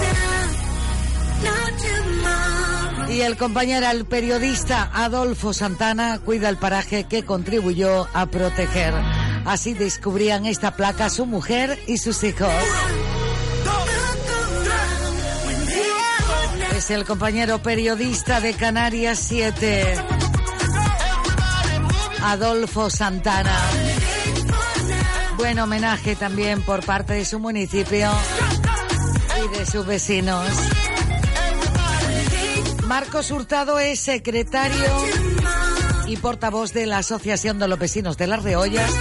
Speaker 5: Y el compañero, el periodista Adolfo Santana, cuida el paraje que contribuyó a proteger. Así descubrían esta placa su mujer y sus hijos. Es el compañero periodista de Canarias 7, Adolfo Santana. Buen homenaje también por parte de su municipio y de sus vecinos. Marcos Hurtado es secretario y portavoz de la Asociación de los Vecinos de las Reollas.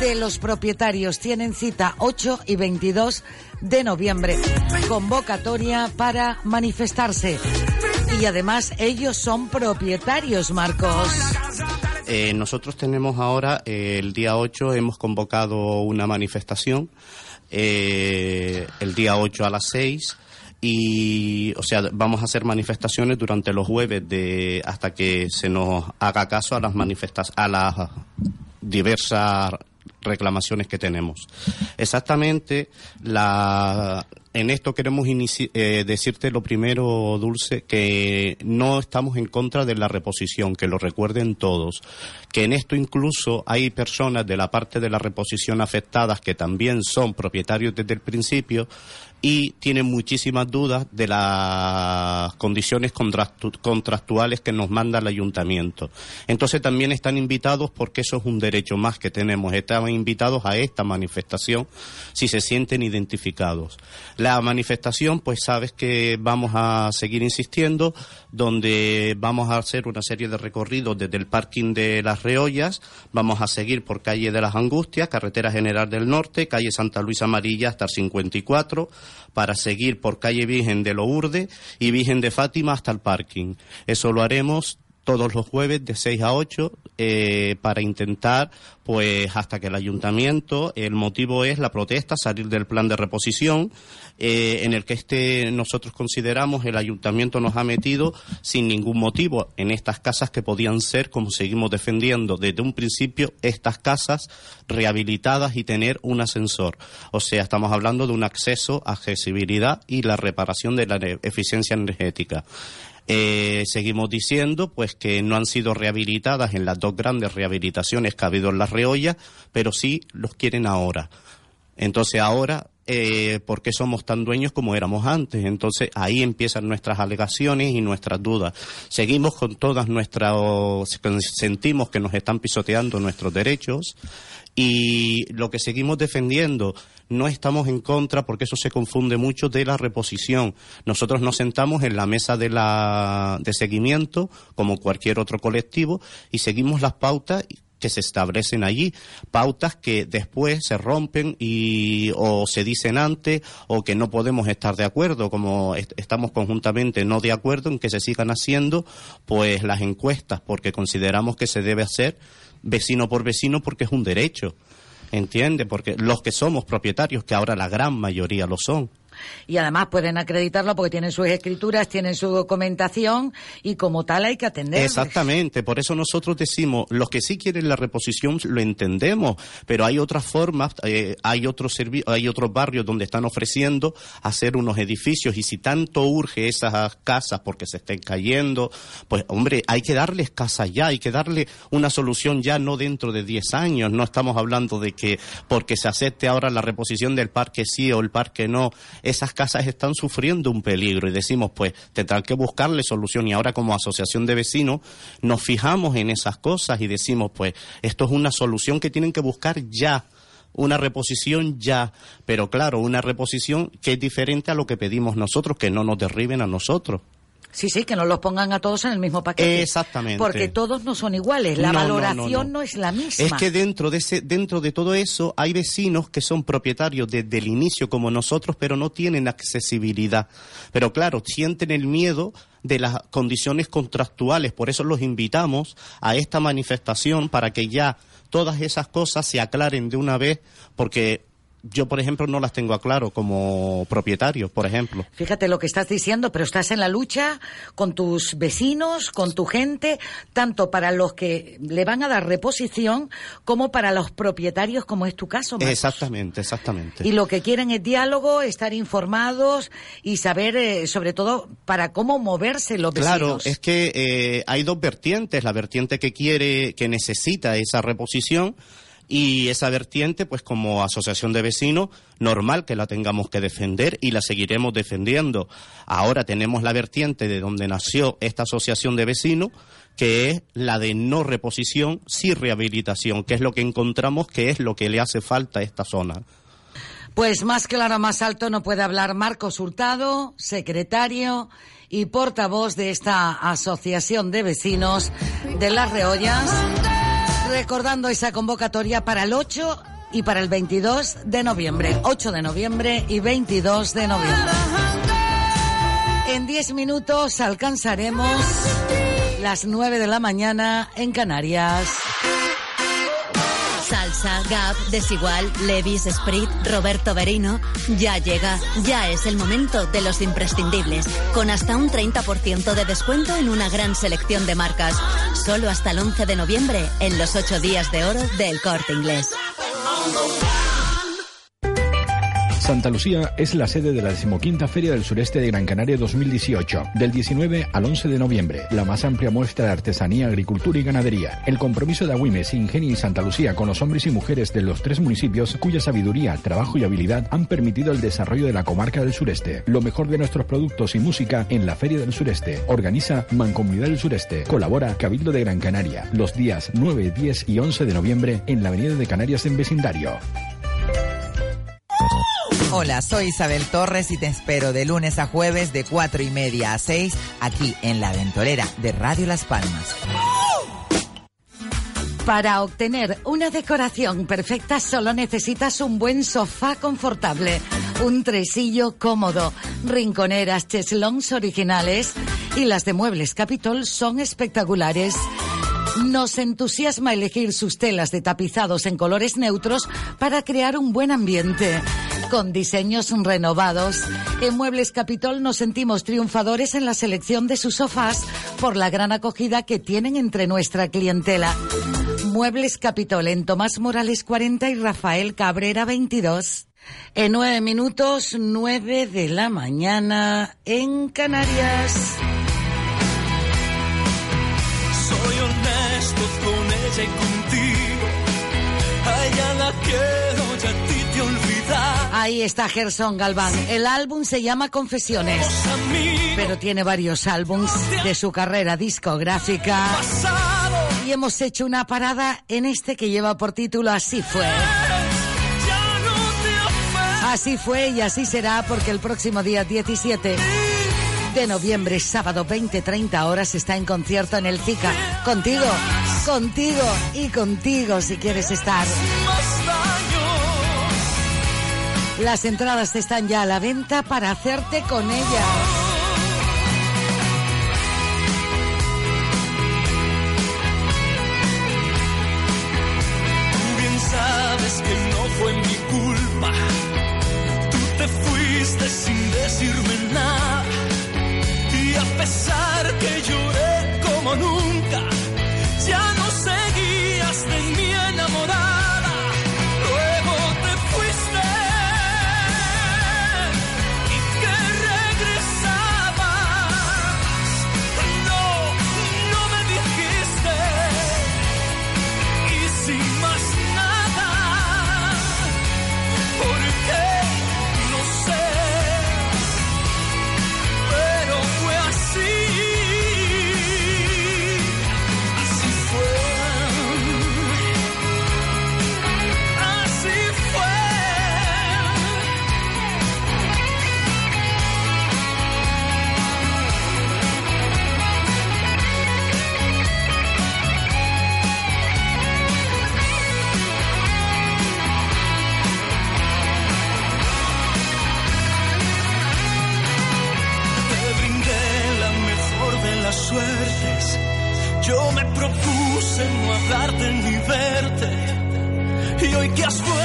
Speaker 5: De los propietarios tienen cita 8 y 22 de noviembre. Convocatoria para manifestarse. Y además ellos son propietarios, Marcos.
Speaker 21: Eh, nosotros tenemos ahora, eh, el día 8, hemos convocado una manifestación, eh, el día 8 a las 6, y, o sea, vamos a hacer manifestaciones durante los jueves de, hasta que se nos haga caso a las manifestas, a las diversas reclamaciones que tenemos. Exactamente, la, en esto queremos eh, decirte lo primero, Dulce, que no estamos en contra de la reposición, que lo recuerden todos, que en esto incluso hay personas de la parte de la reposición afectadas que también son propietarios desde el principio y tienen muchísimas dudas de las condiciones contractuales que nos manda el ayuntamiento. Entonces también están invitados, porque eso es un derecho más que tenemos, están invitados a esta manifestación si se sienten identificados. La manifestación, pues sabes que vamos a seguir insistiendo, donde vamos a hacer una serie de recorridos desde el parking de las Reollas, vamos a seguir por calle de las Angustias, carretera general del norte, calle Santa Luisa Amarilla hasta el 54, para seguir por calle Virgen de Lourdes y Virgen de Fátima hasta el parking. Eso lo haremos todos los jueves de 6 a 8 eh, para intentar, pues hasta que el ayuntamiento, el motivo es la protesta, salir del plan de reposición, eh, en el que este nosotros consideramos el ayuntamiento nos ha metido sin ningún motivo en estas casas que podían ser, como seguimos defendiendo desde un principio, estas casas rehabilitadas y tener un ascensor. O sea, estamos hablando de un acceso, accesibilidad y la reparación de la eficiencia energética. Eh, seguimos diciendo pues que no han sido rehabilitadas en las dos grandes rehabilitaciones que ha habido en las reollas, pero sí los quieren ahora. Entonces ahora, eh, ¿por qué somos tan dueños como éramos antes? Entonces ahí empiezan nuestras alegaciones y nuestras dudas. Seguimos con todas nuestras, sentimos que nos están pisoteando nuestros derechos y lo que seguimos defendiendo no estamos en contra, porque eso se confunde mucho, de la reposición. Nosotros nos sentamos en la mesa de, la, de seguimiento, como cualquier otro colectivo, y seguimos las pautas que se establecen allí, pautas que después se rompen y o se dicen antes o que no podemos estar de acuerdo, como estamos conjuntamente no de acuerdo en que se sigan haciendo pues las encuestas porque consideramos que se debe hacer vecino por vecino porque es un derecho. ¿Entiende? Porque los que somos propietarios, que ahora la gran mayoría lo son,
Speaker 5: y además pueden acreditarlo porque tienen sus escrituras, tienen su documentación y como tal hay que atender.
Speaker 21: Exactamente, por eso nosotros decimos, los que sí quieren la reposición lo entendemos, pero hay otras formas, eh, hay, otros hay otros barrios donde están ofreciendo hacer unos edificios y si tanto urge esas casas porque se estén cayendo, pues hombre, hay que darles casa ya, hay que darle una solución ya, no dentro de 10 años, no estamos hablando de que porque se acepte ahora la reposición del parque sí o el parque no, esas casas están sufriendo un peligro y decimos, pues tendrán que buscarle solución y ahora como asociación de vecinos nos fijamos en esas cosas y decimos, pues esto es una solución que tienen que buscar ya una reposición ya, pero claro, una reposición que es diferente a lo que pedimos nosotros, que no nos derriben a nosotros.
Speaker 5: Sí, sí, que no los pongan a todos en el mismo paquete.
Speaker 21: Exactamente.
Speaker 5: Porque todos no son iguales, la valoración no, es la misma.
Speaker 21: Es que dentro de ese, dentro de todo eso hay vecinos que son propietarios desde el inicio como nosotros, pero no tienen accesibilidad. Pero claro, sienten el miedo de las condiciones contractuales, por eso los invitamos a esta manifestación para que ya todas esas cosas se aclaren de una vez, porque yo, por ejemplo, no las tengo a claro como propietario, por ejemplo.
Speaker 5: Fíjate lo que estás diciendo, pero estás en la lucha con tus vecinos, con tu gente, tanto para los que le van a dar reposición como para los propietarios, como es tu caso.
Speaker 21: Exactamente, exactamente.
Speaker 5: Y lo que quieren es diálogo, estar informados y saber, eh, sobre todo, para cómo moverse los vecinos.
Speaker 21: Claro, es que eh, hay dos vertientes. La vertiente que quiere, que necesita esa reposición y esa vertiente, pues como asociación de vecinos, normal que la tengamos que defender y la seguiremos defendiendo. Ahora tenemos la vertiente de donde nació esta asociación de vecinos, que es la de no reposición, sí rehabilitación, que es lo que encontramos que es lo que le hace falta a esta zona.
Speaker 5: Pues más claro, más alto no puede hablar Marcos Hurtado, secretario y portavoz de esta asociación de vecinos de Las Reollas recordando esa convocatoria para el 8 y para el 22 de noviembre. 8 de noviembre y 22 de noviembre. En 10 minutos alcanzaremos las 9 de la mañana en Canarias.
Speaker 15: Salsa, Gap, Desigual, Levis, Sprit, Roberto Berino. Ya llega, ya es el momento de los imprescindibles. Con hasta un 30% de descuento en una gran selección de marcas. Solo hasta el 11 de noviembre en los 8 días de oro del corte inglés.
Speaker 11: Santa Lucía es la sede de la decimoquinta Feria del Sureste de Gran Canaria 2018, del 19 al 11 de noviembre. La más amplia muestra de artesanía, agricultura y ganadería. El compromiso de Agüimes, Ingenio y Santa Lucía con los hombres y mujeres de los tres municipios cuya sabiduría, trabajo y habilidad han permitido el desarrollo de la comarca del sureste. Lo mejor de nuestros productos y música en la Feria del Sureste. Organiza Mancomunidad del Sureste. Colabora Cabildo de Gran Canaria. Los días 9, 10 y 11 de noviembre en la Avenida de Canarias en vecindario.
Speaker 22: Hola, soy Isabel Torres y te espero de lunes a jueves de cuatro y media a 6 aquí en La Ventolera de Radio Las Palmas.
Speaker 5: Para obtener una decoración perfecta solo necesitas un buen sofá confortable, un tresillo cómodo, rinconeras cheslons originales Y las de Muebles Capitol son espectaculares. Nos entusiasma elegir sus telas de tapizados en colores neutros para crear un buen ambiente. Con diseños renovados, en Muebles Capitol nos sentimos triunfadores en la selección de sus sofás por la gran acogida que tienen entre nuestra clientela. Muebles Capitol en Tomás Morales 40 y Rafael Cabrera 22. En nueve minutos, nueve de la mañana en Canarias.
Speaker 23: Soy honesto con ella y contigo. Ella la quiero
Speaker 5: Ahí está Gerson Galván. El álbum se llama Confesiones, pero tiene varios álbums de su carrera discográfica. Y hemos hecho una parada en este que lleva por título Así fue. Así fue y así será porque el próximo día 17 de noviembre, sábado 20-30 horas, está en concierto en el Zika. Contigo, contigo y contigo si quieres estar. Las entradas están ya a la venta para hacerte con ellas.
Speaker 23: Bien sabes que no fue mi culpa. Tú te fuiste sin decirme nada. Y a pesar que lloré como nunca, ya no verte. Y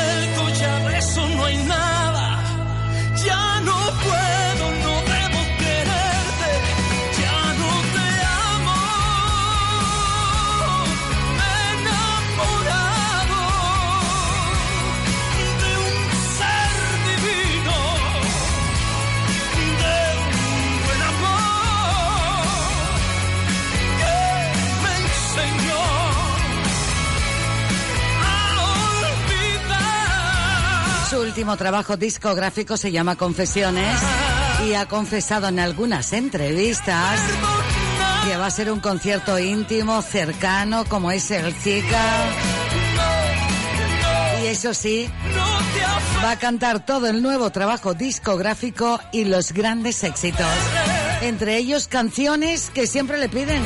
Speaker 5: último trabajo discográfico se llama Confesiones y ha confesado en algunas entrevistas que va a ser un concierto íntimo, cercano, como es el Zika. Y eso sí, va a cantar todo el nuevo trabajo discográfico y los grandes éxitos. Entre ellos canciones que siempre le piden.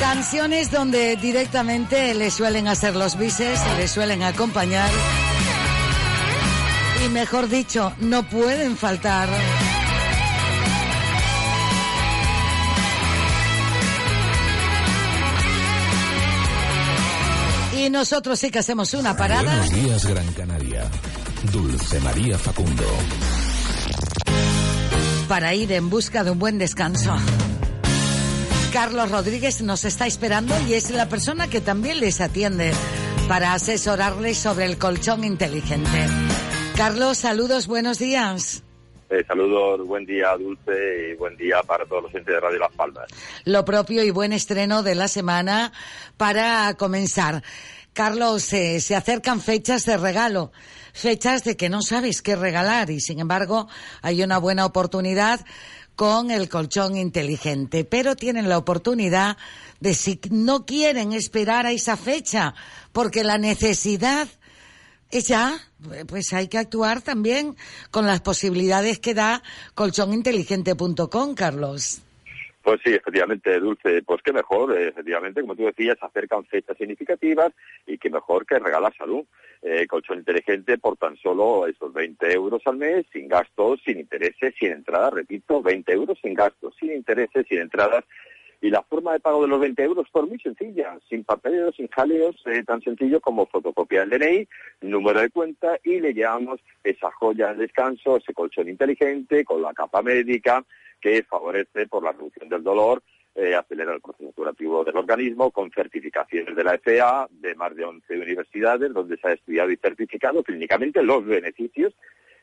Speaker 5: Canciones donde directamente le suelen hacer los bises, le suelen acompañar. Y mejor dicho, no pueden faltar. Y nosotros sí que hacemos una parada.
Speaker 14: Buenos días, Gran Canaria. Dulce María Facundo.
Speaker 5: para ir en busca de un buen descanso. Carlos Rodríguez nos está esperando y es la persona que también les atiende para asesorarles sobre el colchón inteligente. Carlos, saludos, buenos días.
Speaker 24: Eh, saludos, buen día Dulce y buen día para todos los entes de Radio Las Palmas.
Speaker 5: Lo propio y buen estreno de la semana para comenzar. Carlos, eh, se acercan fechas de regalo, fechas de que no sabes qué regalar y sin embargo hay una buena oportunidad con el colchón inteligente, pero tienen la oportunidad de si no quieren esperar a esa fecha, porque la necesidad es ya, pues hay que actuar también con las posibilidades que da colchoninteligente.com, Carlos.
Speaker 24: Pues sí, efectivamente, Dulce, pues qué mejor, eh, efectivamente, como tú decías, acercan fechas significativas y qué mejor que regalar salud. Eh, colchón inteligente por tan solo esos 20 euros al mes, sin gastos, sin intereses, sin entradas, repito, 20 euros sin gastos, sin intereses, sin entradas. Y la forma de pago de los 20 euros fue muy sencilla, sin papeleos, sin jaleos, eh, tan sencillo como fotocopia del DNI, número de cuenta y le llevamos esa joya de descanso, ese colchón inteligente con la capa médica, que favorece por la reducción del dolor, eh, acelera el proceso curativo del organismo, con certificaciones de la FA de más de 11 universidades, donde se ha estudiado y certificado clínicamente los beneficios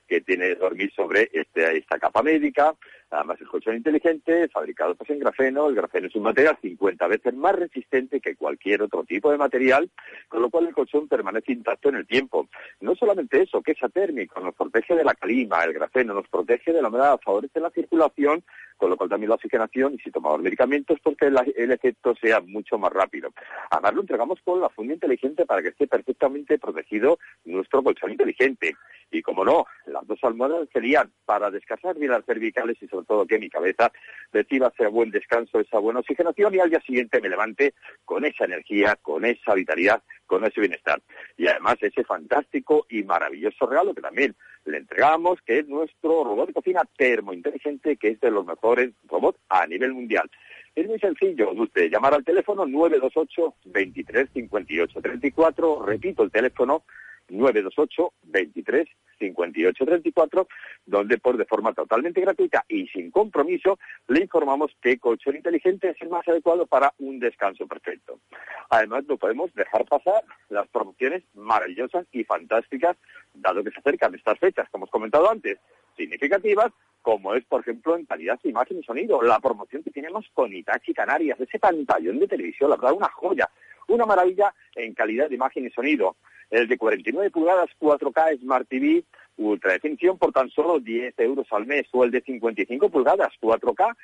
Speaker 24: que tiene dormir sobre este, esta capa médica. Además, el colchón inteligente, fabricado pues, en grafeno. El grafeno es un material 50 veces más resistente que cualquier otro tipo de material, con lo cual el colchón permanece intacto en el tiempo. No solamente eso, que es atérmico, nos protege de la calima, el grafeno nos protege de la humedad, favorece la circulación, con lo cual también la oxigenación y si tomamos medicamentos, porque el, el efecto sea mucho más rápido. Además, lo entregamos con la funda inteligente para que esté perfectamente protegido nuestro colchón inteligente. Y como no, las dos almohadas serían para descansar bien las cervicales y sobre todo que mi cabeza reciba ese buen descanso, esa buena oxigenación y al día siguiente me levante con esa energía, con esa vitalidad, con ese bienestar. Y además ese fantástico y maravilloso regalo que también le entregamos, que es nuestro robot de cocina termointeligente, que es de los mejores robots a nivel mundial. Es muy sencillo, usted llamar al teléfono 928 23 58 34, repito el teléfono 928 23 58 34, donde por de forma totalmente gratuita y sin compromiso le informamos que colchón inteligente es el más adecuado para un descanso perfecto. Además, no podemos dejar pasar las promociones maravillosas y fantásticas, dado que se acercan estas fechas, como hemos comentado antes, significativas, como es, por ejemplo, en calidad de imagen y sonido, la promoción que tenemos con Itachi Canarias, ese pantallón de televisión, la verdad, una joya, una maravilla en calidad de imagen y sonido. El de 49 pulgadas 4K Smart TV Ultra Definición por tan solo 10 euros al mes o el de 55 pulgadas 4K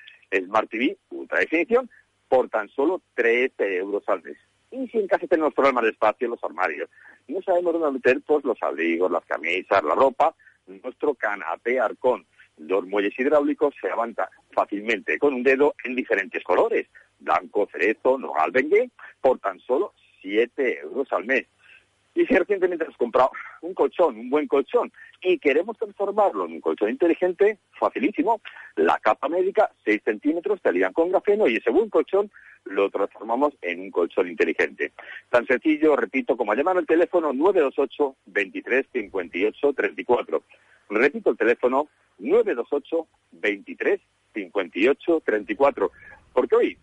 Speaker 24: Smart TV Ultra Definición por tan solo 13 euros al mes. Y si en casa tenemos problemas de espacio en los armarios, no sabemos dónde meter pues, los abrigos, las camisas, la ropa, nuestro canapé arcón, los muelles hidráulicos se avanzan fácilmente con un dedo en diferentes colores, blanco, cerezo, nogal, bengue, por tan solo 7 euros al mes. Y si recientemente has comprado un colchón, un buen colchón, y queremos transformarlo en un colchón inteligente, facilísimo. La capa médica, 6 centímetros, te ligan con grafeno y ese buen colchón lo transformamos en un colchón inteligente. Tan sencillo, repito, como llamar al teléfono 928 23 58 34. Repito el teléfono 928 23 58 34. Porque hoy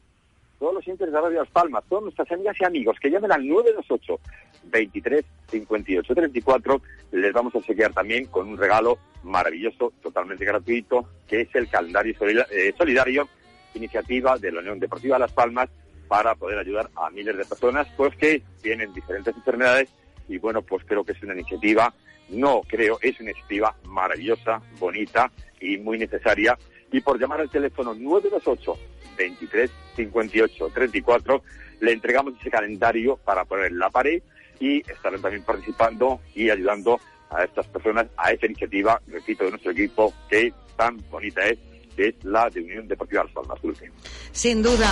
Speaker 24: todos los oyentes de Radio Las Palmas, todas nuestras amigas y amigos que llamen al 928 23 58 34, les vamos a chequear también con un regalo maravilloso, totalmente gratuito, que es el calendario eh, solidario, iniciativa de la Unión Deportiva Las Palmas, para poder ayudar a miles de personas pues que tienen diferentes enfermedades y bueno, pues creo que es una iniciativa, no creo, es una iniciativa maravillosa, bonita y muy necesaria y por llamar al teléfono 928 23 58 34 le entregamos ese calendario para poner en la pared y estarán también participando y ayudando a estas personas a esta iniciativa, repito, de nuestro equipo que tan bonita es, que es la de Unión Deportiva Las Palmas Dulce.
Speaker 5: Sin duda.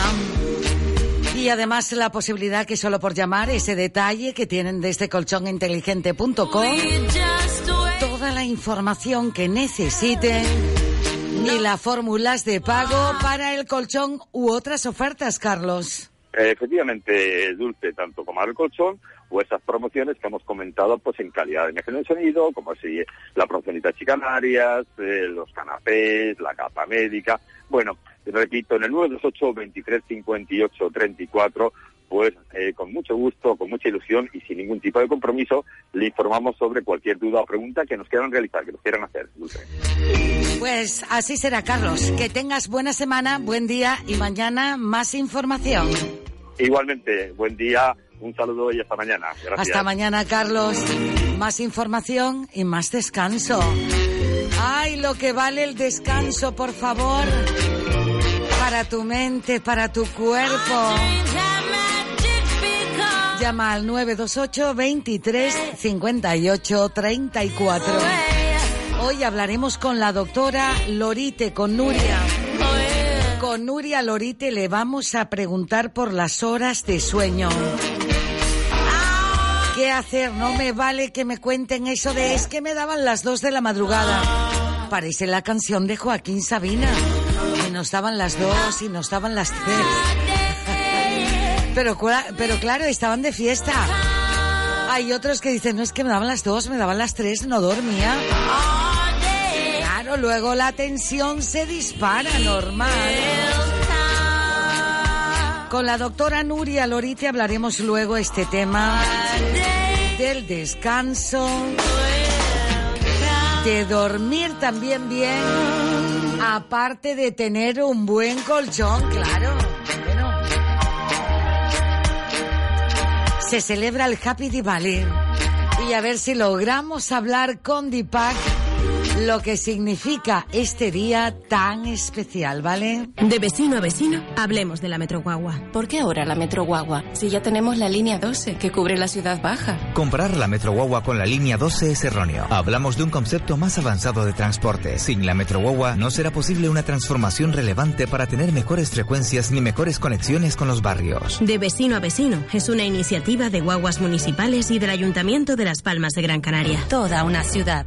Speaker 5: Y además la posibilidad que solo por llamar ese detalle que tienen desde colchoninteligente.com, toda la información que necesiten y las fórmulas de pago para el colchón u otras ofertas, Carlos.
Speaker 24: Efectivamente, Dulce, tanto como el colchón o esas promociones que hemos comentado pues en calidad de imagen de sonido, como así la promoción de Canarias, eh, los canapés, la capa médica. Bueno, repito, en el 928 23 58 34 pues eh, con mucho gusto, con mucha ilusión y sin ningún tipo de compromiso, le informamos sobre cualquier duda o pregunta que nos quieran realizar, que nos quieran hacer.
Speaker 5: Pues así será, Carlos. Que tengas buena semana, buen día y mañana más información.
Speaker 24: Igualmente, buen día, un saludo y hasta mañana.
Speaker 5: Hasta mañana, Carlos. Más información y más descanso. Ay, lo que vale el descanso, por favor. Para tu mente, para tu cuerpo. Llama al 928 23 58 34. Hoy hablaremos con la doctora Lorite, con Nuria Con Nuria Lorite le vamos a preguntar por las horas de sueño. ¿Qué hacer? No me vale que me cuenten eso de es que me daban las dos de la madrugada. Parece la canción de Joaquín Sabina. Que nos daban las dos y nos daban las tres. Pero, pero claro, estaban de fiesta. Hay otros que dicen, no es que me daban las dos, me daban las tres, no dormía. Claro, luego la tensión se dispara, normal. Con la doctora Nuria Lorite hablaremos luego este tema del descanso, de dormir también bien, aparte de tener un buen colchón, claro. Se celebra el Happy Diwali. Y a ver si logramos hablar con Deepak lo que significa este día tan especial, ¿vale?
Speaker 16: De vecino a vecino, hablemos de la Metro Guagua.
Speaker 17: ¿Por qué ahora la Metro Guagua? Si ya tenemos la línea 12 que cubre la ciudad baja.
Speaker 18: Comparar la Metro Guagua con la línea 12 es erróneo. Hablamos de un concepto más avanzado de transporte. Sin la Metro Guagua no será posible una transformación relevante para tener mejores frecuencias ni mejores conexiones con los barrios.
Speaker 16: De vecino a vecino es una iniciativa de guaguas municipales y del Ayuntamiento de Las Palmas de Gran Canaria.
Speaker 15: Toda una ciudad.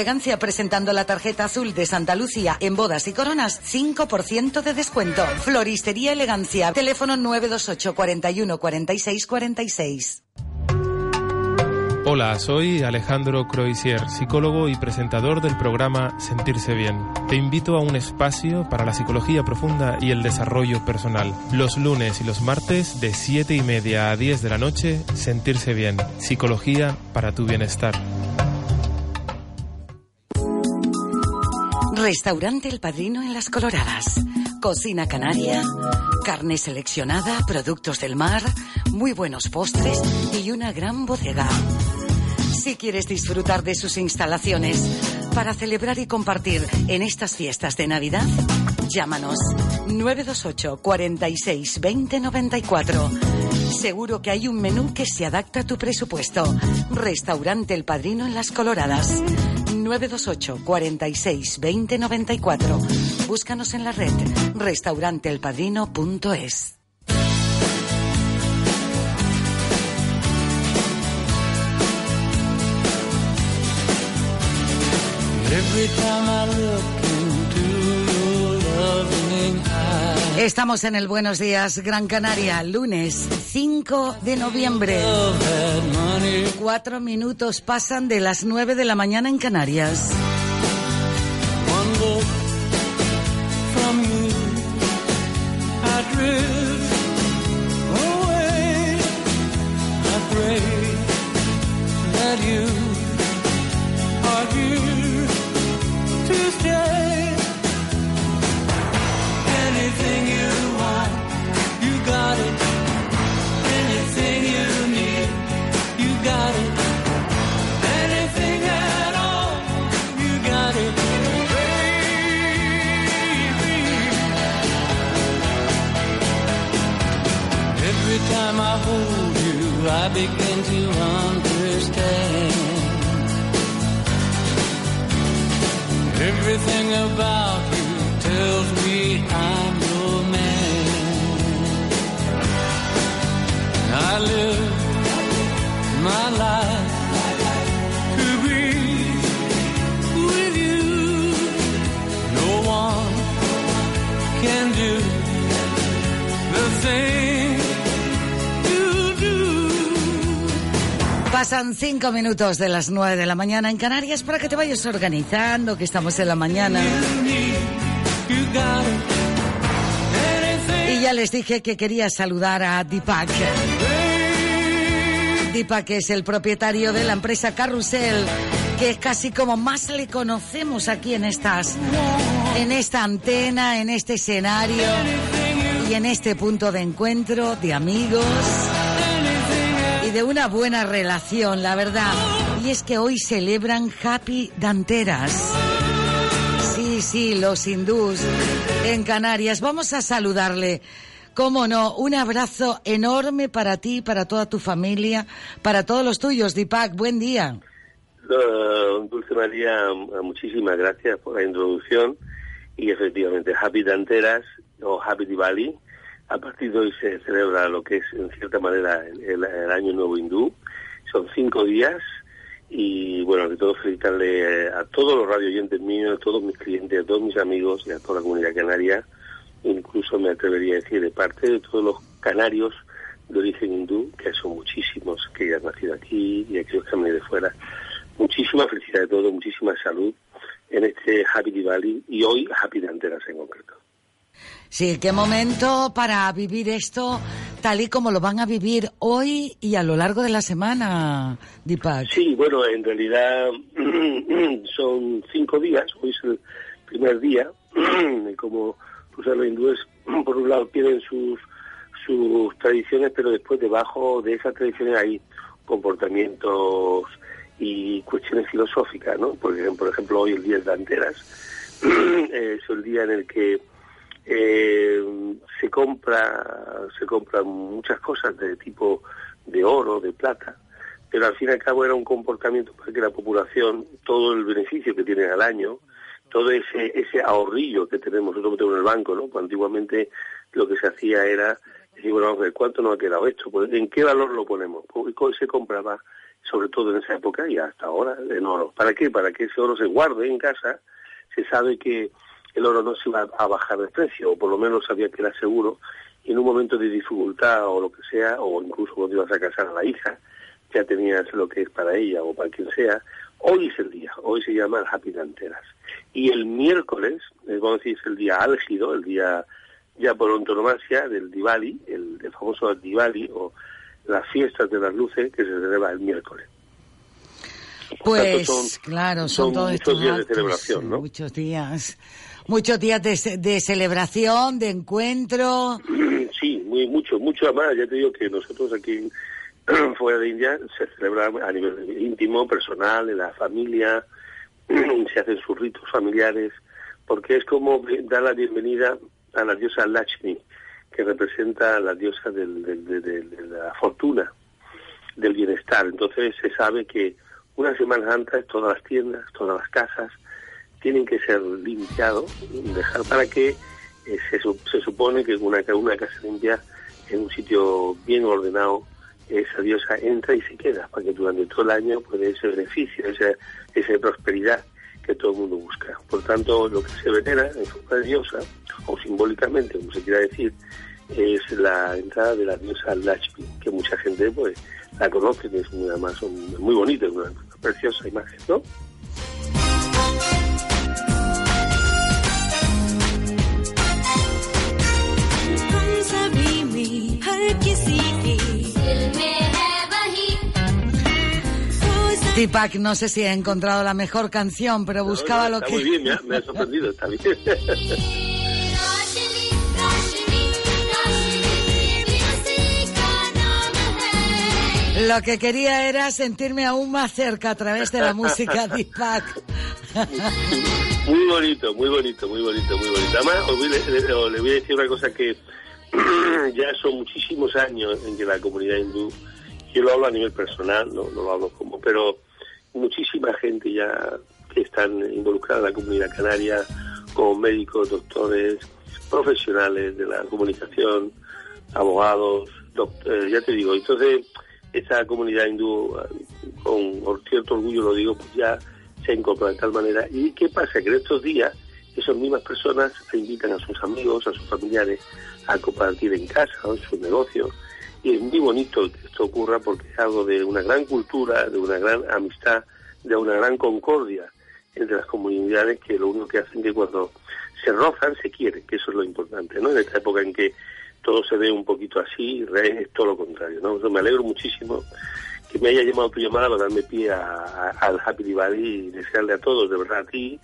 Speaker 5: presentando la tarjeta azul de Santa Lucía en bodas y coronas, 5% de descuento. Floristería Elegancia, teléfono 928 41 46 46.
Speaker 25: Hola, soy Alejandro Croisier, psicólogo y presentador del programa Sentirse Bien. Te invito a un espacio para la psicología profunda y el desarrollo personal. Los lunes y los martes de 7 y media a 10 de la noche, Sentirse Bien, psicología para tu bienestar.
Speaker 5: Restaurante El Padrino en Las Coloradas. Cocina canaria, carne seleccionada, productos del mar, muy buenos postres y una gran bodega. Si quieres disfrutar de sus instalaciones para celebrar y compartir en estas fiestas de Navidad, llámanos 928 46 20 94. Seguro que hay un menú que se adapta a tu presupuesto. Restaurante El Padrino en Las Coloradas. 928 46 20 94. Búscanos en la red restauranteelpadrino.es.
Speaker 23: Every time
Speaker 5: Estamos en el Buenos Días Gran Canaria, lunes 5 de noviembre. Cuatro minutos pasan de las 9 de la mañana en Canarias.
Speaker 23: I begin to understand. Everything about you tells me I'm your man. I live my life
Speaker 5: Pasan cinco minutos de las 9 de la mañana en Canarias para que te vayas organizando, que estamos en la mañana. Y ya les dije que quería saludar a Deepak. Que es el propietario de la empresa Carrusel, que es casi como más le conocemos aquí en estas, en esta antena, en este escenario y en este punto de encuentro de amigos de una buena relación, la verdad. Y es que hoy celebran Happy Danteras. Sí, sí, los hindús en Canarias. Vamos a saludarle. Cómo no, un abrazo enorme para ti, para toda tu familia, para todos los tuyos, Dipak. Buen día.
Speaker 26: Uh, Dulce María, muchísimas gracias por la introducción. Y efectivamente, Happy Danteras o Happy Diwali. A partir de hoy se celebra lo que es, en cierta manera, el, Año Nuevo Hindú. Son cinco días y bueno, de todo felicitarle a todos los radio oyentes míos, a todos mis clientes, a todos mis amigos y a toda la comunidad canaria incluso me atrevería a decir de parte de todos los canarios de origen hindú, que son muchísimos que han nacido aquí y aquellos que han venido de fuera. Muchísima felicidad de todo, muchísima salud en este Happy Diwali y hoy Happy Danteras en concreto.
Speaker 5: Sí, qué momento para vivir esto tal y como lo van a vivir hoy y a lo largo de la semana, Deepak.
Speaker 26: Sí, bueno, en realidad son cinco días, hoy es el primer día, como pues los hindúes, por un lado, tienen sus, sus tradiciones, pero después debajo de esas tradiciones hay comportamientos y cuestiones filosóficas, ¿no? Porque, por ejemplo, hoy el día de Anteras es el día en el que eh, se compra se compran muchas cosas de tipo de oro, de plata, pero al fin y al cabo era un comportamiento para que la población, todo el beneficio que tiene al año, todo ese, ese ahorrillo que tenemos nosotros en el banco, ¿no? Antiguamente lo que se hacía era decir, bueno, vamos a ver, ¿cuánto nos ha quedado esto? Pues, ¿En qué valor lo ponemos? Pues, se compraba, sobre todo en esa época y hasta ahora, en oro. ¿Para qué? Para que ese oro se guarde en casa. Se sabe que el oro no se iba a bajar de precio, o por lo menos sabía que era seguro, y en un momento de dificultad o lo que sea, o incluso cuando ibas a casar a la hija, ya tenías lo que es para ella o para quien sea, hoy es el día, hoy se llama el Happy Danteras. Y el miércoles, eh, vamos a decir, es el día álgido, el día ya por antonomasia del Diwali, el, famoso Diwali o las fiestas de las luces que se celebra el miércoles.
Speaker 5: Pues claro, son, todos
Speaker 26: muchos días de celebración, ¿no?
Speaker 5: Muchos días, muchos días de, de, celebración, de encuentro.
Speaker 26: Sí, muy mucho, mucho más. Ya te digo que nosotros aquí fuera de India se celebra a nivel íntimo, personal, en la familia, se hacen sus ritos familiares, porque es como dar la bienvenida a la diosa Lakshmi, que representa a la diosa de la fortuna, del bienestar. Entonces se sabe que una semana antes todas las tiendas, todas las casas, tienen que ser limpiados, dejar para que eh, se, se supone que una, una casa limpia en un sitio bien ordenado esa diosa entra y se queda, para que durante todo el año pueda ese beneficio, esa, esa prosperidad que todo el mundo busca. Por tanto, lo que se venera en forma de diosa, o simbólicamente, como se quiera decir, es la entrada de la diosa Lakshmi, que mucha gente pues la conoce, que es además muy bonita, una, preciosa imagen, ¿no?
Speaker 5: Tipak, no sé si he encontrado la mejor canción, pero buscaba lo que...
Speaker 26: Muy bien, me ha, me ha sorprendido, está bien.
Speaker 5: Lo que quería era sentirme aún más cerca a través de la música Deepak.
Speaker 26: Muy bonito, muy bonito, muy bonito, muy bonito. Además, os voy, le, le, voy a decir una cosa que ya son muchísimos años en que la comunidad hindú yo lo hablo a nivel personal, no, lo hablo como, pero muchísima gente ya que están involucrada en la comunidad canaria, como médicos, doctores, profesionales de la comunicación, abogados, eh, ya te digo, entonces esa comunidad hindú, con cierto orgullo lo digo, pues ya se incorpora de tal manera. ¿Y qué pasa? Que en estos días esas mismas personas invitan a sus amigos, a sus familiares a compartir en casa, en sus negocios, y es muy bonito que esto ocurra porque es algo de una gran cultura, de una gran amistad, de una gran concordia entre las comunidades que lo único que hacen es que cuando se rozan se quieren, que eso es lo importante, ¿no? En esta época en que todo se ve un poquito así, es todo lo contrario, ¿no? me alegro muchísimo que me haya llamado tu llamada para darme pie al Happy Diwali y desearle a todos, de verdad, a ti,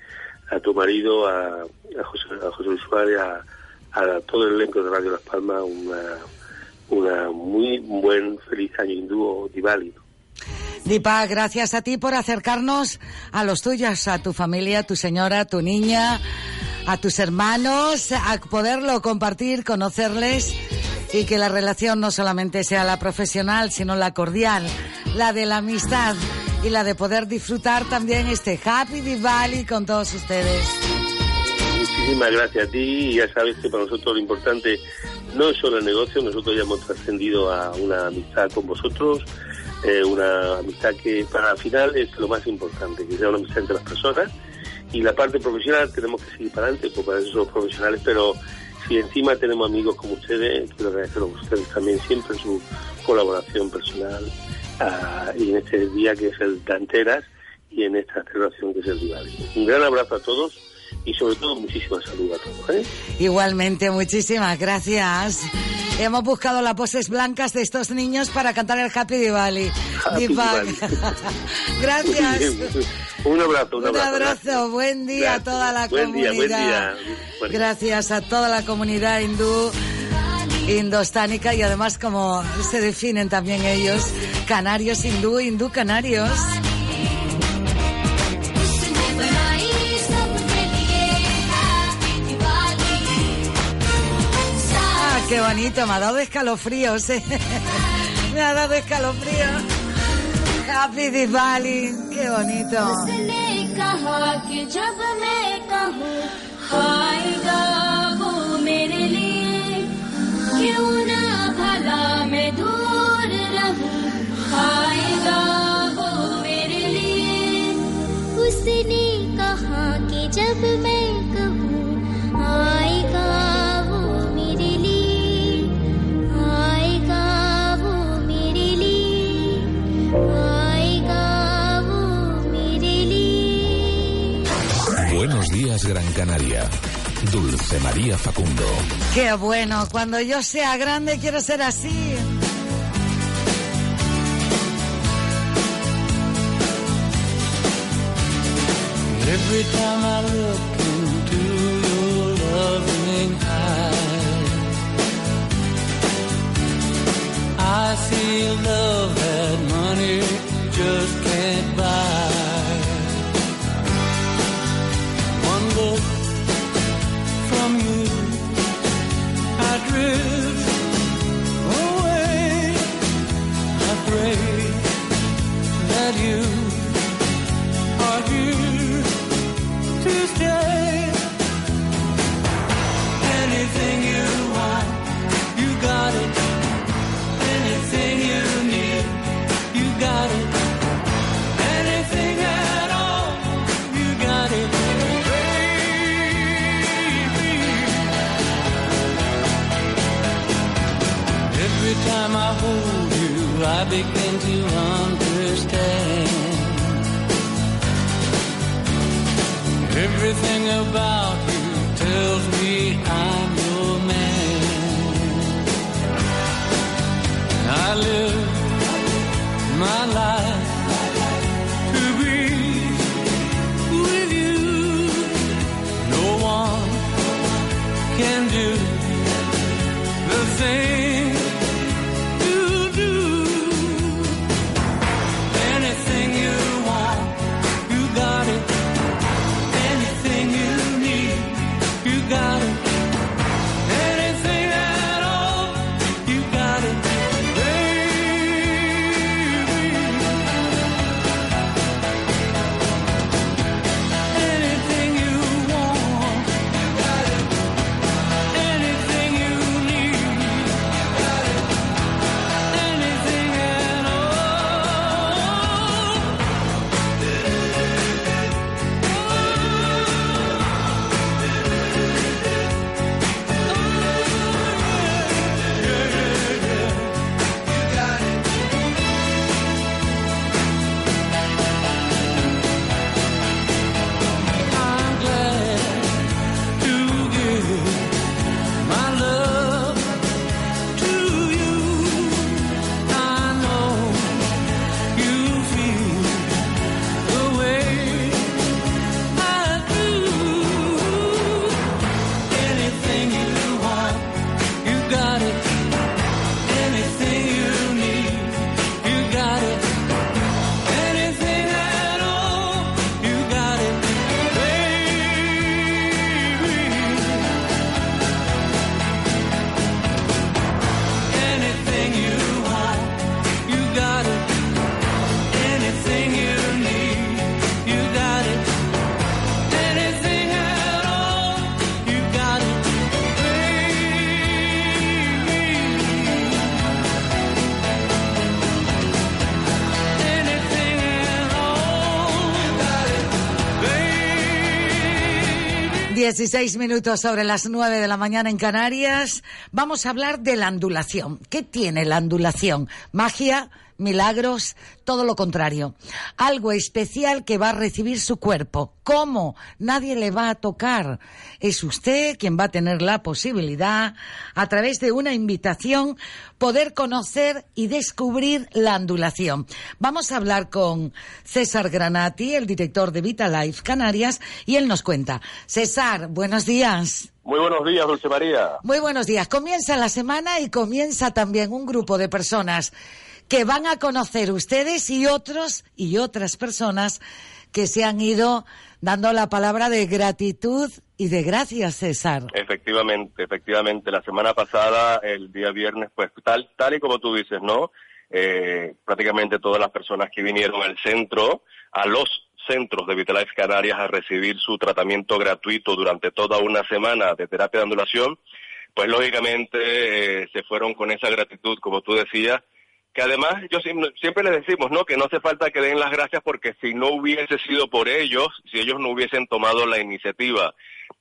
Speaker 26: a tu marido, a, a José, a José Luis Suárez, a, a todo el elenco de Radio Las Palmas, una, una muy buen, feliz año hindú o Diwali. ¿no?
Speaker 5: Dipa, gracias a ti por acercarnos a los tuyos, a tu familia, a tu señora, a tu niña, a tus hermanos, a poderlo compartir, conocerles y que la relación no solamente sea la profesional, sino la cordial, la de la amistad y la de poder disfrutar también este Happy Diwali con todos ustedes.
Speaker 26: Muchísimas gracias a ti. Y ya sabes que para nosotros lo importante no es solo el negocio, nosotros ya hemos trascendido a una amistad con vosotros, eh, una amistad que para al final es lo más importante, que sea una amistad entre las personas. Y la parte profesional tenemos que seguir para adelante, porque para eso profesionales, pero si encima tenemos amigos como ustedes, quiero agradecer a ustedes también siempre su colaboración personal ah, y en este día que es el Canteras y en esta celebración que es el Diwali. Un gran abrazo a todos y sobre todo muchísima salud a todos. ¿eh?
Speaker 5: Igualmente, muchísimas gracias. Hemos buscado las poses blancas de estos niños para cantar el Happy Diwali.
Speaker 26: Happy Diwali.
Speaker 5: gracias.
Speaker 26: un abrazo, un
Speaker 5: Un
Speaker 26: abrazo.
Speaker 5: abrazo, buen día a toda la
Speaker 26: Buen día,
Speaker 5: comunidad.
Speaker 26: buen día. Buen día.
Speaker 5: Gracias a toda la comunidad hindú, indostánica y además como se definen también ellos, canarios hindú, hindú canarios. qué bonito, me ha dado escalofríos, eh. me ha dado escalofríos. Happy Diwali, qué bonito.
Speaker 23: उसने कहा कि जब मैं कहूँ आएगा
Speaker 27: Buenos días, Gran Canaria. Dulce María Facundo.
Speaker 5: Qué bueno, cuando yo sea grande quiero ser así.
Speaker 23: Every time I look into your loving eyes, I see a love that money just can't buy. From you, I drift away. I pray that you are here to stay. Anything you I begin to understand. Everything about
Speaker 5: 16 minutos sobre las 9 de la mañana en Canarias. Vamos a hablar de la ondulación. ¿Qué tiene la ondulación? Magia, milagros, todo lo contrario. Algo especial que va a recibir su cuerpo. ¿Cómo? Nadie le va a tocar. Es usted quien va a tener la posibilidad, a través de una invitación, poder conocer y descubrir la ondulación. Vamos a hablar con César Granati, el director de Vitalife Canarias, y él nos cuenta. César, buenos días.
Speaker 28: Muy buenos días, Dulce María.
Speaker 5: Muy buenos días. Comienza la semana y comienza también un grupo de personas que van a conocer ustedes y otros y otras personas que se han ido dando la palabra de gratitud y de gracias, César.
Speaker 28: Efectivamente, efectivamente. La semana pasada, el día viernes, pues tal, tal y como tú dices, ¿no? Eh, prácticamente todas las personas que vinieron al centro, a los centros de Vitalife Canarias a recibir su tratamiento gratuito durante toda una semana de terapia de ondulación, pues lógicamente eh, se fueron con esa gratitud, como tú decías, que además yo siempre les decimos, ¿no? Que no hace falta que den las gracias porque si no hubiese sido por ellos, si ellos no hubiesen tomado la iniciativa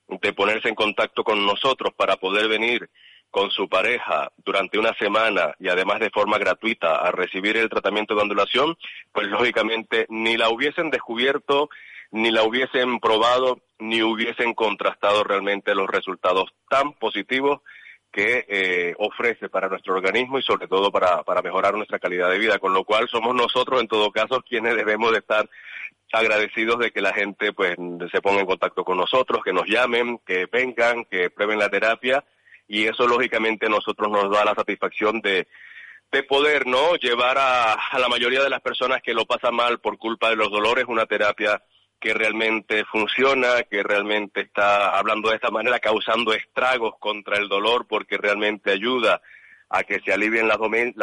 Speaker 28: de ponerse en contacto con nosotros para poder venir con su pareja durante una semana y además de forma gratuita a recibir el tratamiento de ondulación, pues lógicamente ni la hubiesen descubierto, ni la hubiesen probado, ni hubiesen contrastado realmente los resultados tan positivos que eh, ofrece para nuestro organismo y sobre todo para, para mejorar nuestra calidad de vida, con lo cual somos nosotros en todo caso quienes debemos de estar agradecidos de que la gente pues se ponga en contacto con nosotros, que nos llamen, que vengan, que prueben la terapia y eso lógicamente a nosotros nos da la satisfacción de, de poder no llevar a, a la mayoría de las personas que lo pasan mal por culpa de los dolores una terapia que realmente funciona, que realmente está hablando de esta manera, causando estragos contra el dolor porque realmente ayuda a que se alivien las,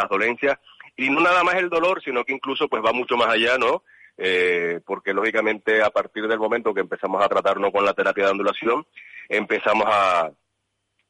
Speaker 28: dolencias. Y no nada más el dolor, sino que incluso pues va mucho más allá, ¿no? Eh, porque lógicamente a partir del momento que empezamos a tratarnos con la terapia de ondulación, empezamos a,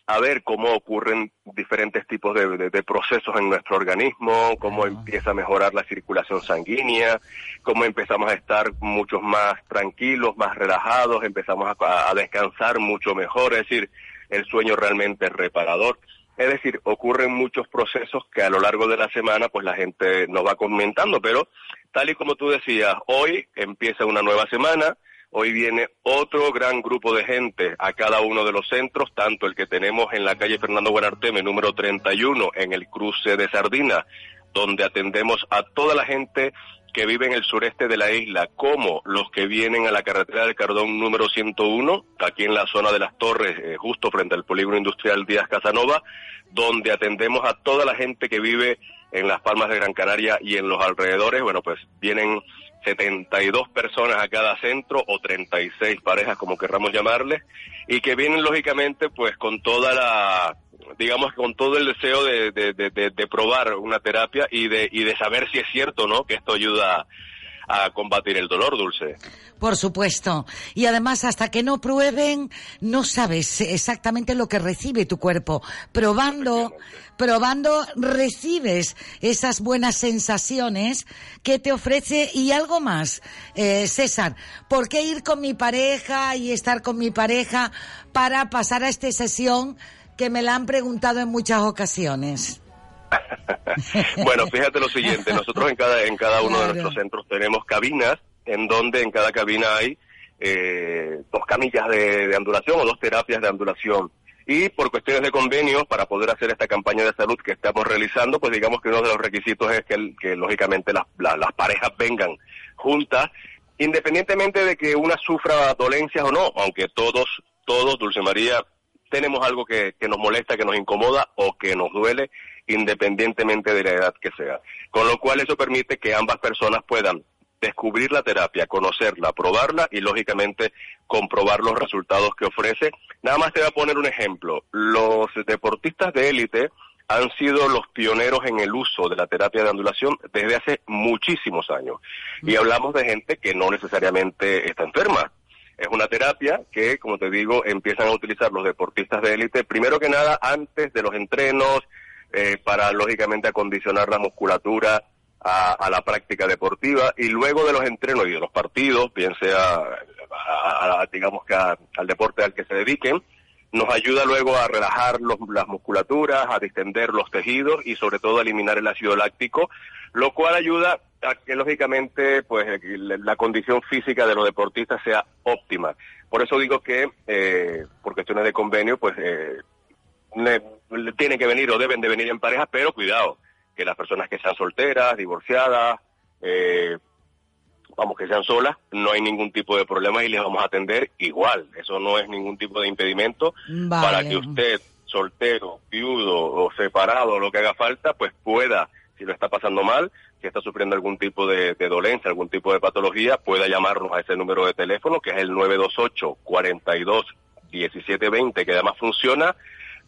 Speaker 28: a ver cómo ocurren diferentes tipos de, procesos en nuestro organismo, cómo empieza a mejorar la circulación sanguínea, cómo empezamos a estar muchos más tranquilos, más relajados, empezamos a, a descansar mucho mejor, es decir, el sueño realmente es reparador. Es decir, ocurren muchos procesos que a lo largo de la semana pues la gente nos va comentando, pero tal y como tú decías, hoy empieza una nueva semana, Hoy viene otro gran grupo de gente a cada uno de los centros, tanto el que tenemos en la calle Fernando Buenarteme, número 31, en el cruce de Sardina, donde atendemos a toda la gente que vive en el sureste de la isla, como los que vienen a la carretera del Cardón número 101, aquí en la zona de las Torres, eh, justo frente al polígono industrial Díaz Casanova, donde atendemos a toda la gente que vive en las Palmas de Gran Canaria y en los alrededores. Bueno, pues vienen 72 personas a cada centro o 36 parejas como querramos llamarles y que vienen lógicamente pues con toda la digamos con todo el deseo de, de, probar una terapia y de, y de saber si es cierto no que esto ayuda a combatir el dolor, Dulce.
Speaker 5: Por supuesto. Y además, hasta que no prueben, no sabes exactamente lo que recibe tu cuerpo. Probando, probando, recibes esas buenas sensaciones que te ofrece y algo más. Eh, César, ¿por qué ir con mi pareja y estar con mi pareja para pasar a esta sesión que me la han preguntado en muchas ocasiones?
Speaker 28: bueno, fíjate lo siguiente, nosotros en cada, en cada uno de nuestros centros tenemos cabinas en donde en cada cabina hay eh, dos camillas de, de, andulación o dos terapias de andulación. Y por cuestiones de convenio, para poder hacer esta campaña de salud que estamos realizando, pues digamos que uno de los requisitos es que, que lógicamente las, las parejas vengan juntas, independientemente de que una sufra dolencias o no, aunque todos, todos, Dulce María, tenemos algo que, que nos molesta, que nos incomoda o que nos duele independientemente de la edad que sea. Con lo cual eso permite que ambas personas puedan descubrir la terapia, conocerla, probarla y lógicamente comprobar los resultados que ofrece. Nada más te voy a poner un ejemplo. Los deportistas de élite han sido los pioneros en el uso de la terapia de ondulación desde hace muchísimos años. Y hablamos de gente que no necesariamente está enferma. Es una terapia que, como te digo, empiezan a utilizar los deportistas de élite, primero que nada, antes de los entrenos, eh, para lógicamente acondicionar la musculatura, a, la práctica deportiva y luego de los entrenos y de los partidos, bien sea, a- digamos que al deporte al que se dediquen, nos ayuda luego a relajar los- las musculaturas, a distender los tejidos y sobre todo a eliminar el ácido láctico, lo cual ayuda a que lógicamente pues la condición física de los deportistas sea óptima. Por eso digo que eh, por cuestiones de convenio pues eh, tienen que venir o deben de venir en pareja, pero cuidado, que las personas que sean solteras, divorciadas, eh, vamos, que sean solas, no hay ningún tipo de problema y les vamos a atender igual. Eso no es ningún tipo de impedimento
Speaker 5: Vale.
Speaker 28: para que usted, soltero, viudo o separado, lo que haga falta, pues pueda, si lo está pasando mal, si está sufriendo algún tipo de, de dolencia, algún tipo de patología, pueda llamarnos a ese número de teléfono que es el 928 42 1720, que además funciona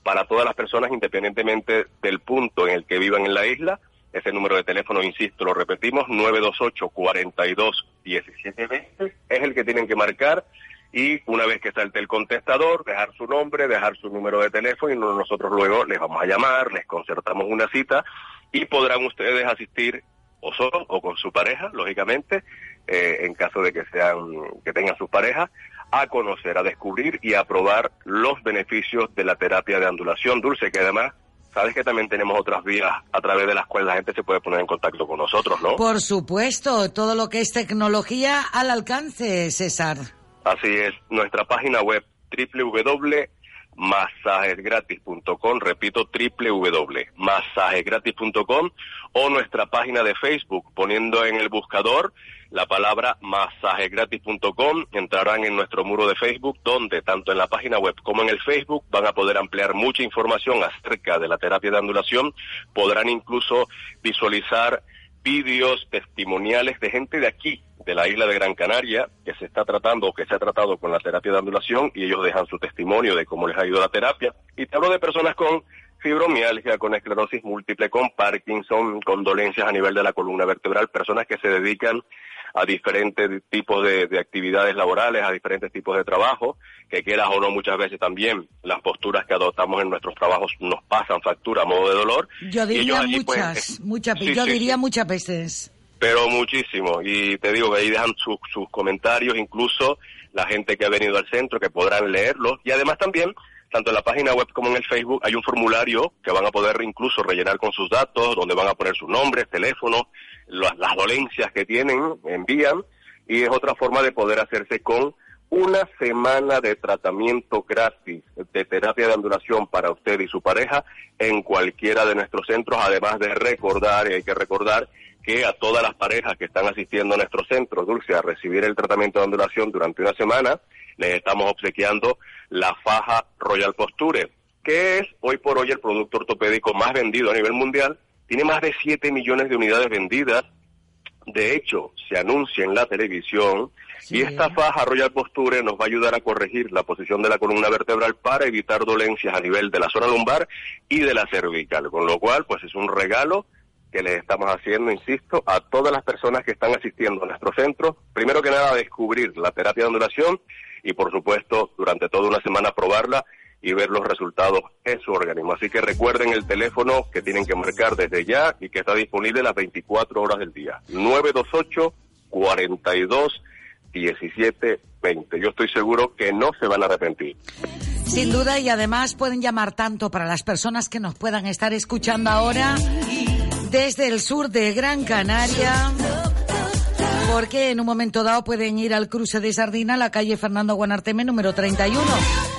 Speaker 28: para todas las personas independientemente del punto en el que vivan en la isla. Ese número de teléfono, insisto, lo repetimos, 928 42 1720, es el que tienen que marcar y una vez que salte el contestador, dejar su nombre, dejar su número de teléfono y nosotros luego les vamos a llamar, les concertamos una cita y podrán ustedes asistir o solos o con su pareja, lógicamente, eh, en caso de que sean que tengan sus parejas, a conocer, a descubrir y a probar los beneficios de la terapia de ondulación dulce, que además sabes que también tenemos otras vías a través de las cuales la gente se puede poner en contacto con nosotros, ¿no?
Speaker 5: Por supuesto, todo lo que es tecnología al alcance, César.
Speaker 28: Así es, nuestra página web www.masajesgratis.com, repito, www.masajesgratis.com o nuestra página de Facebook, poniendo en el buscador la palabra masajesgratis.com, entrarán en nuestro muro de Facebook, donde tanto en la página web como en el Facebook van a poder ampliar mucha información acerca de la terapia de ondulación, podrán incluso visualizar vídeos testimoniales de gente de aquí, de la isla de Gran Canaria, que se está tratando o que se ha tratado con la terapia de ondulación y ellos dejan su testimonio de cómo les ha ido la terapia. Y te hablo de personas con fibromialgia, con esclerosis múltiple, con Parkinson, con dolencias a nivel de la columna vertebral, personas que se dedican a diferentes tipos de, de actividades laborales, a diferentes tipos de trabajo, que quieras o no muchas veces también las posturas que adoptamos en nuestros trabajos nos pasan factura a modo de dolor.
Speaker 5: Yo diría
Speaker 28: allí, pues,
Speaker 5: muchas, muchas,
Speaker 28: sí,
Speaker 5: yo
Speaker 28: sí,
Speaker 5: diría
Speaker 28: sí.
Speaker 5: muchas veces.
Speaker 28: Pero muchísimo. Y te digo que ahí dejan sus, sus comentarios, incluso la gente que ha venido al centro, que podrán leerlos. Y además también, tanto en la página web como en el Facebook, hay un formulario que van a poder incluso rellenar con sus datos, donde van a poner sus nombres, teléfonos, las, dolencias que tienen, envían. Y es otra forma de poder hacerse con una semana de tratamiento gratis de terapia de ondulación para usted y su pareja en cualquiera de nuestros centros, además de recordar, y hay que recordar que a todas las parejas que están asistiendo a nuestro centro, Dulce, a recibir el tratamiento de ondulación durante una semana, les estamos obsequiando la faja Royal Posture, que es hoy por hoy el producto ortopédico más vendido a nivel mundial, tiene más de 7 millones de unidades vendidas, de hecho, se anuncia en la televisión y esta faja Royal Posture nos va a ayudar a corregir la posición de la columna vertebral para evitar dolencias a nivel de la zona lumbar y de la cervical, con lo cual pues es un regalo que les estamos haciendo, insisto, a todas las personas que están asistiendo a nuestro centro, primero que nada descubrir la terapia de ondulación y por supuesto durante toda una semana probarla y ver los resultados en su organismo. Así que recuerden el teléfono que tienen que marcar desde ya y que está disponible las 24 horas del día. 928 42 17 20. Yo estoy seguro que no se van a arrepentir.
Speaker 5: Sin duda, y además pueden llamar tanto para las personas que nos puedan estar escuchando ahora desde el sur de Gran Canaria, porque en un momento dado pueden ir al cruce de Sardina, la calle Fernando Guanarteme, número 31.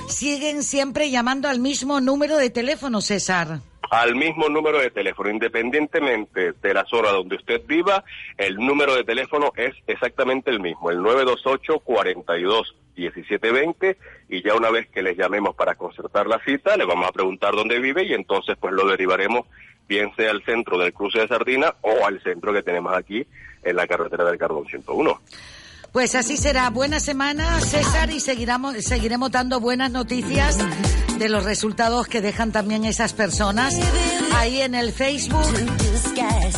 Speaker 5: Siguen siempre llamando al mismo número de teléfono, César.
Speaker 28: al mismo número de teléfono, independientemente de la zona donde usted viva, el número de teléfono es exactamente el mismo, el 928 42 1720 y ya una vez que les llamemos para concertar la cita, le vamos a preguntar dónde vive y entonces pues lo derivaremos bien sea al centro del cruce de Sardina o al centro que tenemos aquí en la carretera del Carbón 101.
Speaker 5: Pues así será. Buena semana, César, y seguiremos, seguiremos dando buenas noticias de los resultados que dejan también esas personas ahí en el Facebook,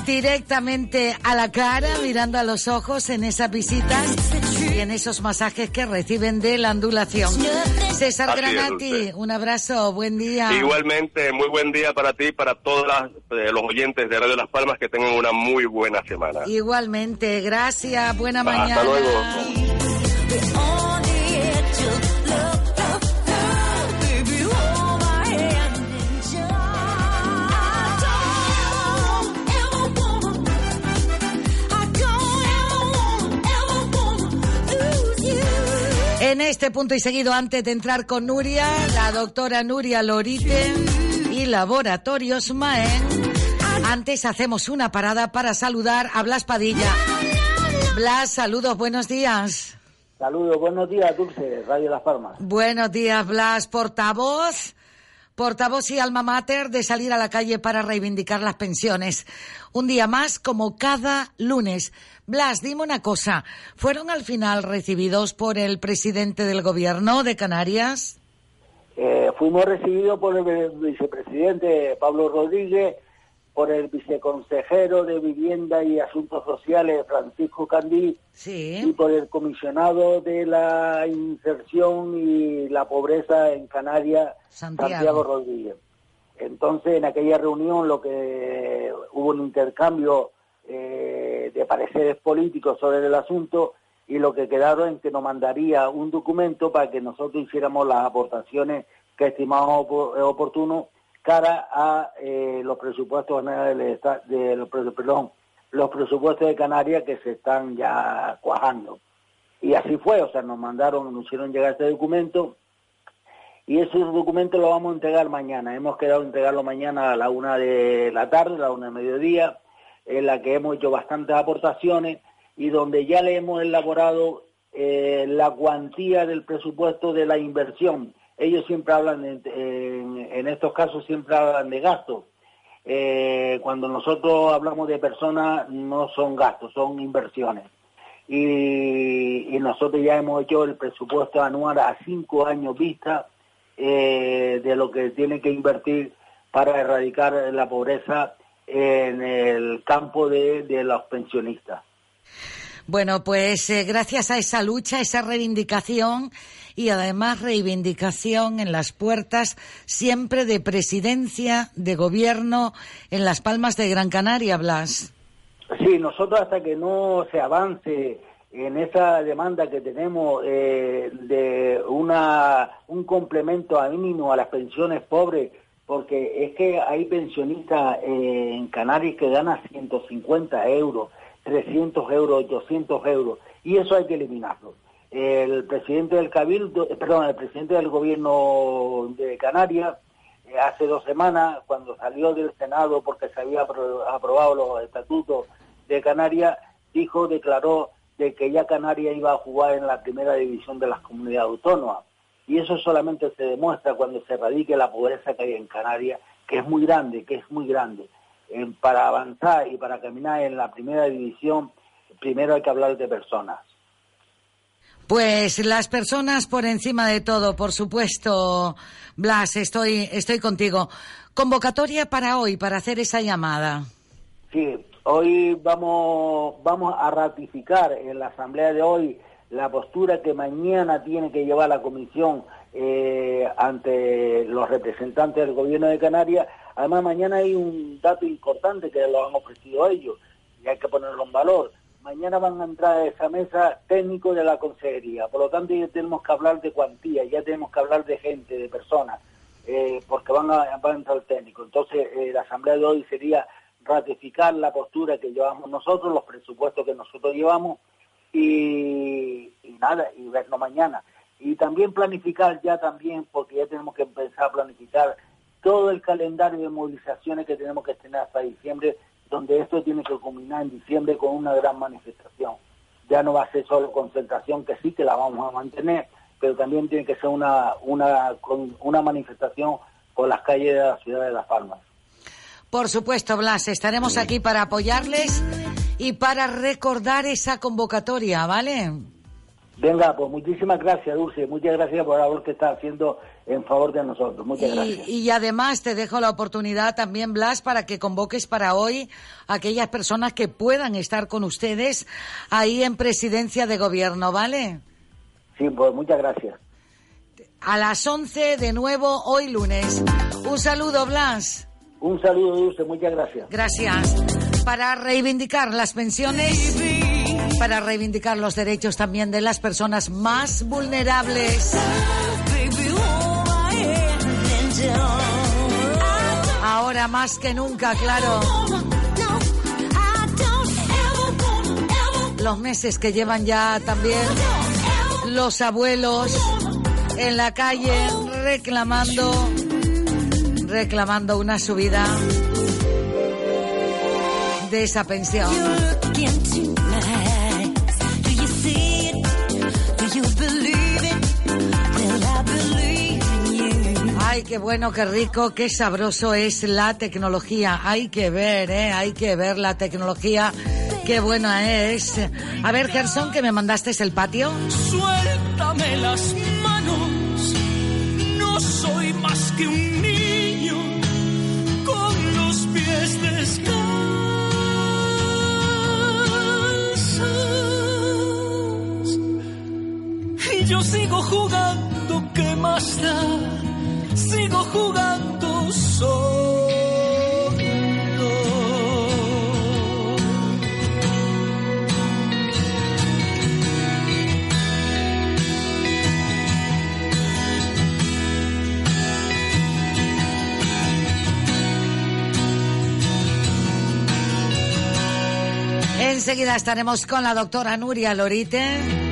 Speaker 5: directamente a la cara, mirando a los ojos en esas visitas y en esos masajes que reciben de la ondulación. César
Speaker 28: Así
Speaker 5: Granati, un abrazo, buen día.
Speaker 28: Igualmente, muy buen día para ti y para todos eh, los oyentes de Radio Las Palmas que tengan una muy buena semana.
Speaker 5: Igualmente, gracias, buena
Speaker 28: Hasta
Speaker 5: mañana.
Speaker 28: luego.
Speaker 5: En este punto y seguido, antes de entrar con Nuria, la doctora Nuria Lorite y Laboratorios Maen, antes hacemos una parada para saludar a Blas Padilla. Blas, saludos, buenos días.
Speaker 29: Saludos, buenos días, Dulce, Radio Las Palmas.
Speaker 5: Buenos días, Blas, portavoz, portavoz y alma mater de salir a la calle para reivindicar las pensiones. Un día más, como cada lunes. Blas, dime una cosa, ¿fueron al final recibidos por el presidente del gobierno de Canarias?
Speaker 29: Eh, fuimos recibidos por el vicepresidente Pablo Rodríguez, por el viceconsejero de Vivienda y Asuntos Sociales Francisco Candí y por el comisionado de la inserción y la pobreza en Canarias,
Speaker 5: Santiago.
Speaker 29: Santiago, Rodríguez. Entonces, en aquella reunión lo que hubo un intercambio eh, de pareceres políticos sobre el asunto y lo que quedaron en que nos mandaría un documento para que nosotros hiciéramos las aportaciones que estimamos opo- oportuno a eh, los presupuestos de los, perdón, los presupuestos de Canarias que se están ya cuajando. Y así fue, o sea, nos mandaron, nos hicieron llegar este documento y ese documento lo vamos a entregar mañana. Hemos quedado en entregarlo mañana a la una de la tarde, a la una de mediodía, en la que hemos hecho bastantes aportaciones y donde ya le hemos elaborado eh, la cuantía del presupuesto de la inversión. Ellos siempre hablan, en, en- estos casos siempre hablan de gastos. Eh, cuando nosotros hablamos de personas no son gastos, son inversiones. Y, nosotros ya hemos hecho el presupuesto anual a cinco años vista eh, de lo que tiene que invertir para erradicar la pobreza en el campo de, de los pensionistas.
Speaker 5: Bueno, pues eh, gracias a esa lucha, esa reivindicación y además reivindicación en las puertas siempre de presidencia, de gobierno en las Palmas de Gran Canaria, Blas.
Speaker 29: Sí, nosotros hasta que no se avance en esa demanda que tenemos eh, de una un complemento a mínimo a las pensiones pobres, porque es que hay pensionistas eh, en Canarias que ganan 150 euros, 300 euros, 800 euros, y eso hay que eliminarlo. El presidente del Cabildo, eh, perdón, el presidente del gobierno de Canarias, eh, hace dos semanas, cuando salió del Senado porque se había apro- aprobado los estatutos de Canarias, dijo, declaró de que ya Canarias iba a jugar en la primera división de las comunidades autónomas. Y eso solamente se demuestra cuando se erradique la pobreza que hay en Canarias, que es muy grande, que es muy grande. Para avanzar y para caminar en la primera división, primero hay que hablar de personas.
Speaker 5: Pues las personas por encima de todo, por supuesto, Blas, estoy, estoy contigo. Convocatoria para hoy, para hacer esa llamada.
Speaker 29: Sí, hoy vamos, vamos a ratificar en la asamblea de hoy la postura que mañana tiene que llevar la comisión eh, ante los representantes del gobierno de Canarias. Además, mañana hay un dato importante que lo han ofrecido ellos y hay que ponerlo en valor. Mañana van a entrar a esa mesa técnicos de la consejería. Por lo tanto, ya tenemos que hablar de cuantía, ya tenemos que hablar de gente, de personas, eh, porque van a, entrar técnicos. Entonces, eh, la asamblea de hoy sería ratificar la postura que llevamos nosotros, los presupuestos que nosotros llevamos y, y nada, y vernos mañana. Y también planificar ya también, porque ya tenemos que empezar a planificar todo el calendario de movilizaciones que tenemos que tener hasta diciembre, donde esto tiene que culminar en diciembre con una gran manifestación. Ya no va a ser solo concentración, que sí que la vamos a mantener, pero también tiene que ser una, una, una manifestación por las calles de la ciudad de Las Palmas.
Speaker 5: Por supuesto, Blas, estaremos aquí para apoyarles y para recordar esa convocatoria, ¿vale?
Speaker 29: Venga, pues muchísimas gracias, Dulce. Muchas gracias por la labor que está haciendo en favor de nosotros. Muchas gracias.
Speaker 5: Y, y además te dejo la oportunidad también, Blas, para que convoques para hoy a aquellas personas que puedan estar con ustedes ahí en presidencia de gobierno, ¿vale?
Speaker 29: Sí, pues muchas gracias.
Speaker 5: A las 11 de nuevo, hoy lunes. Un saludo, Blas.
Speaker 29: Un saludo, Dulce. Muchas gracias.
Speaker 5: Gracias. Para reivindicar las pensiones, para reivindicar los derechos también de las personas más vulnerables. Ahora más que nunca, claro. Los meses que llevan ya también los abuelos en la calle reclamando reclamando una subida de esa pensión. Ay, qué bueno, qué rico, qué sabroso es la tecnología. Hay que ver, ¿eh? Hay que ver la tecnología. Qué buena es. A ver, Gerson, que me mandaste el patio.
Speaker 23: Suéltame las manos, no soy más que un niño con los pies descalzos. Y yo sigo jugando, ¿qué más da? Sigo jugando solo.
Speaker 5: Enseguida estaremos con la doctora Nuria Lorite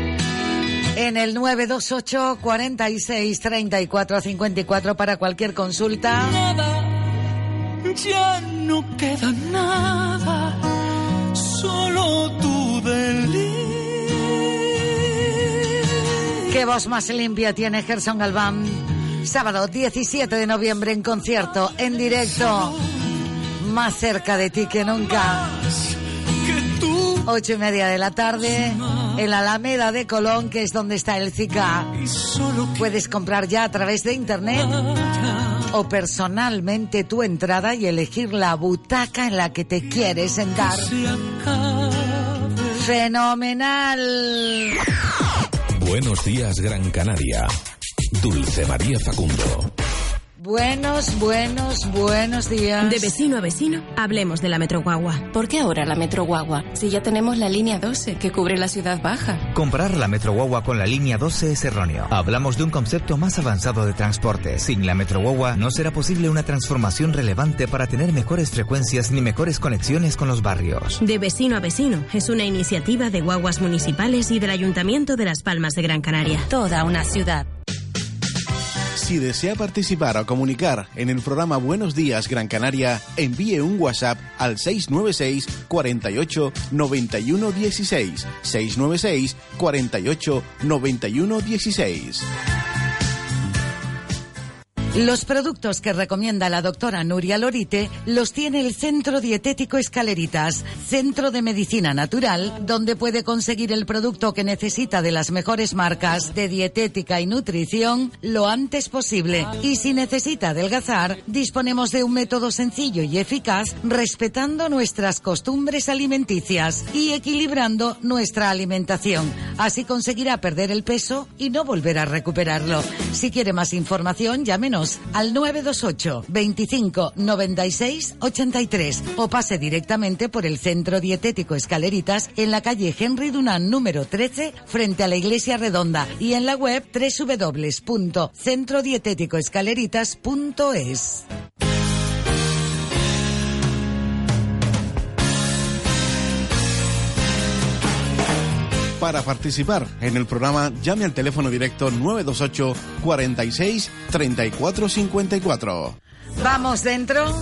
Speaker 5: en el 928 46 34 54 para cualquier consulta.
Speaker 23: Nada, ya no queda nada, solo tu delito.
Speaker 5: ¿Qué voz más limpia tiene Gerson Galván? Sábado 17 de noviembre en concierto, en directo, más cerca de ti que nunca. Ocho y media de la tarde, en la Alameda de Colón, que es donde está el Zika. Puedes comprar ya a través de internet o personalmente tu entrada y elegir la butaca en la que te quieres sentar. Fenomenal.
Speaker 27: Buenos días, Gran Canaria. Dulce María Facundo.
Speaker 5: Buenos, buenos, buenos días.
Speaker 16: De vecino a vecino, hablemos de la Metroguagua.
Speaker 17: ¿Por qué ahora la Metroguagua? Si ya tenemos la línea 12 que cubre la ciudad baja.
Speaker 18: Comprar la Metroguagua con la línea 12 es erróneo. Hablamos de un concepto más avanzado de transporte. Sin la Metroguagua no será posible una transformación relevante para tener mejores frecuencias ni mejores conexiones con los barrios.
Speaker 16: De vecino a vecino es una iniciativa de guaguas municipales y del Ayuntamiento de Las Palmas de Gran Canaria.
Speaker 15: Toda una ciudad.
Speaker 30: Si desea participar o comunicar en el programa Buenos Días Gran Canaria, envíe un WhatsApp al 696 48 91 16. 696 48 91 16.
Speaker 5: Los productos que recomienda la doctora Nuria Lorite los tiene el Centro Dietético Escaleritas, Centro de Medicina Natural, donde puede conseguir el producto que necesita de las mejores marcas de dietética y nutrición lo antes posible. Y si necesita adelgazar, disponemos de un método sencillo y eficaz respetando nuestras costumbres alimenticias y equilibrando nuestra alimentación. Así conseguirá perder el peso y no volver a recuperarlo. Si quiere más información, llámenos al 928 25 96 83 o pase directamente por el Centro Dietético Escaleritas en la calle Henry Dunant número 13 frente a la Iglesia Redonda y en la web www.centrodietéticoescaleritas.es.
Speaker 30: Para participar en el programa, llame al teléfono directo 928 46 34 54.
Speaker 5: Vamos dentro.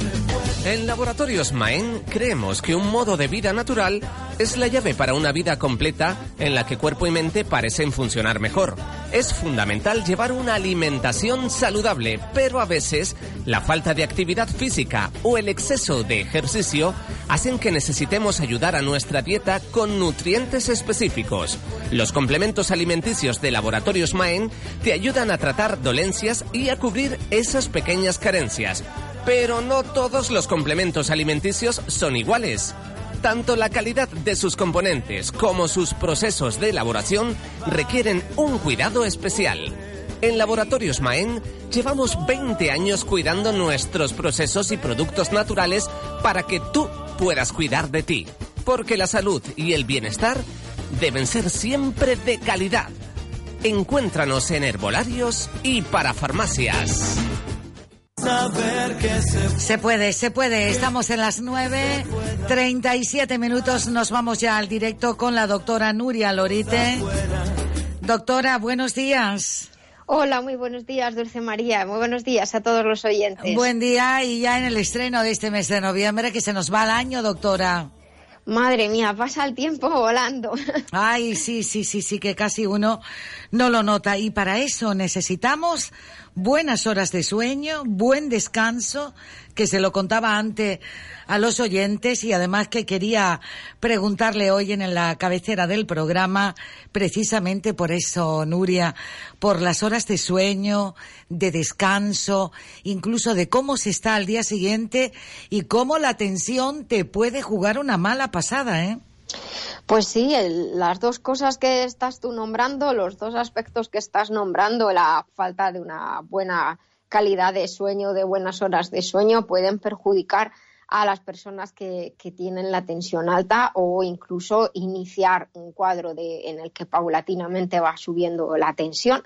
Speaker 10: En Laboratorios Maen creemos que un modo de vida natural es la llave para una vida completa en la que cuerpo y mente parecen funcionar mejor. Es fundamental llevar una alimentación saludable, pero a veces la falta de actividad física o el exceso de ejercicio hacen que necesitemos ayudar a nuestra dieta con nutrientes específicos. Los complementos alimenticios de Laboratorios Maen te ayudan a tratar dolencias y a cubrir esas pequeñas carencias. Pero no todos los complementos alimenticios son iguales. Tanto la calidad de sus componentes como sus procesos de elaboración requieren un cuidado especial. En Laboratorios Maen llevamos 20 años cuidando nuestros procesos y productos naturales para que tú puedas cuidar de ti. Porque la salud y el bienestar deben ser siempre de calidad. Encuéntranos en herbolarios y para farmacias.
Speaker 5: Se puede, se puede. Estamos en las 9.37 minutos. Nos vamos ya al directo con la doctora Nuria Lorite. Doctora, buenos días.
Speaker 31: Hola, muy buenos días, Dulce María. Muy buenos días a todos los oyentes.
Speaker 5: Buen día y ya en el estreno de este mes de noviembre que se nos va el año, doctora.
Speaker 31: Madre mía, pasa el tiempo volando.
Speaker 5: Ay, sí, sí, sí, sí, que casi uno no lo nota. Y para eso necesitamos buenas horas de sueño, buen descanso, que se lo contaba antes a los oyentes y además que quería preguntarle hoy en la cabecera del programa, precisamente por eso, Nuria, por las horas de sueño, de descanso, incluso de cómo se está al día siguiente y cómo la tensión te puede jugar una mala pasada, ¿eh?
Speaker 31: Pues sí, las dos cosas que estás tú nombrando, los dos aspectos que estás nombrando, la falta de una buena calidad de sueño, de buenas horas de sueño, pueden perjudicar a las personas que, tienen la tensión alta o incluso iniciar un cuadro en el que paulatinamente va subiendo la tensión.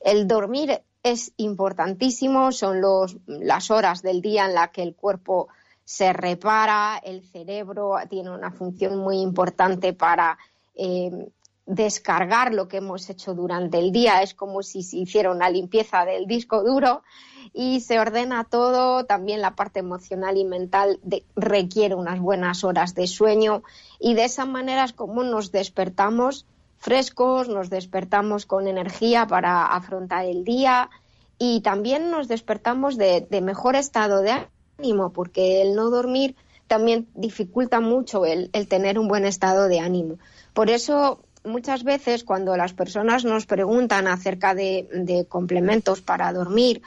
Speaker 31: El dormir es importantísimo, son los, las horas del día en las que el cuerpo se repara, el cerebro tiene una función muy importante para eh, descargar lo que hemos hecho durante el día. Es como si se hiciera una limpieza del disco duro y se ordena todo. También la parte emocional y mental requiere unas buenas horas de sueño y de esa manera es como nos despertamos frescos, nos despertamos con energía para afrontar el día y también nos despertamos de, de mejor estado de ánimo, porque el no dormir también dificulta mucho el, tener un buen estado de ánimo. Por eso, muchas veces, cuando las personas nos preguntan acerca de, complementos para dormir,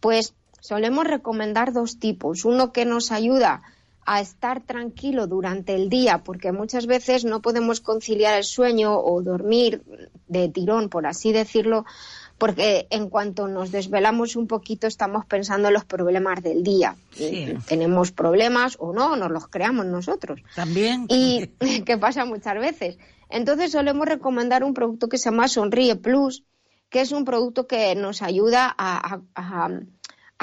Speaker 31: pues solemos recomendar dos tipos. Uno que nos ayuda a estar tranquilo durante el día, porque muchas veces no podemos conciliar el sueño o dormir de tirón, por así decirlo, porque en cuanto nos desvelamos un poquito estamos pensando en los problemas del día. Tenemos problemas o no, nos los creamos nosotros.
Speaker 5: También.
Speaker 31: Y que pasa muchas veces. Entonces solemos recomendar un producto que se llama Sonríe Plus, que es un producto que nos ayuda a,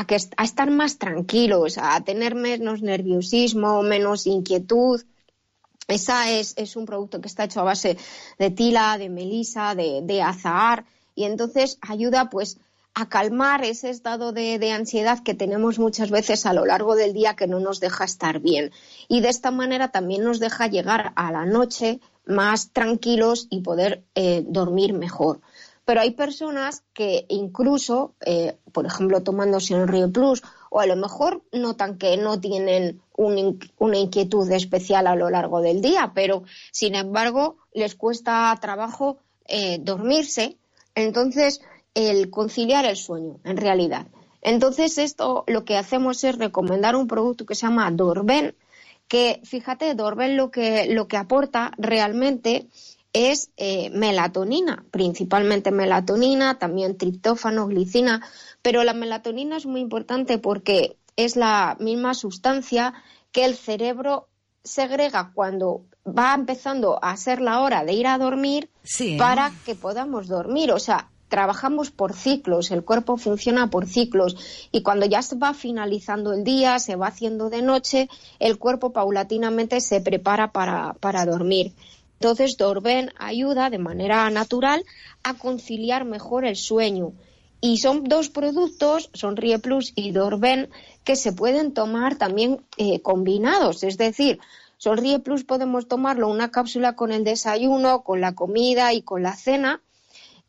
Speaker 31: que, a estar más tranquilos, a tener menos nerviosismo, menos inquietud. Esa es, es, un producto que está hecho a base de tila, de melisa, de, de azahar y entonces ayuda pues a calmar ese estado de, ansiedad que tenemos muchas veces a lo largo del día que no nos deja estar bien. Y de esta manera también nos deja llegar a la noche más tranquilos y poder eh, dormir mejor. Pero hay personas que incluso, eh, por ejemplo, tomándose el Río Plus, o a lo mejor notan que no tienen una inquietud especial a lo largo del día, pero sin embargo les cuesta trabajo eh, dormirse entonces, el conciliar el sueño, en realidad. Entonces, esto lo que hacemos es recomendar un producto que se llama Dorben, que fíjate, Dorben lo que, lo que aporta realmente es eh, melatonina, principalmente melatonina, también triptófano, glicina, pero la melatonina es muy importante porque es la misma sustancia que el cerebro segrega cuando va empezando a ser la hora de ir a dormir para que podamos dormir. O sea, trabajamos por ciclos, el cuerpo funciona por ciclos y cuando ya se va finalizando el día, se va haciendo de noche, el cuerpo paulatinamente se prepara para, para dormir. Entonces, Dorben ayuda de manera natural a conciliar mejor el sueño. Y son dos productos, Sonríe Plus y Dorben, que se pueden tomar también eh, combinados. Es decir, Sonríe Plus podemos tomarlo una cápsula con el desayuno, con la comida y con la cena.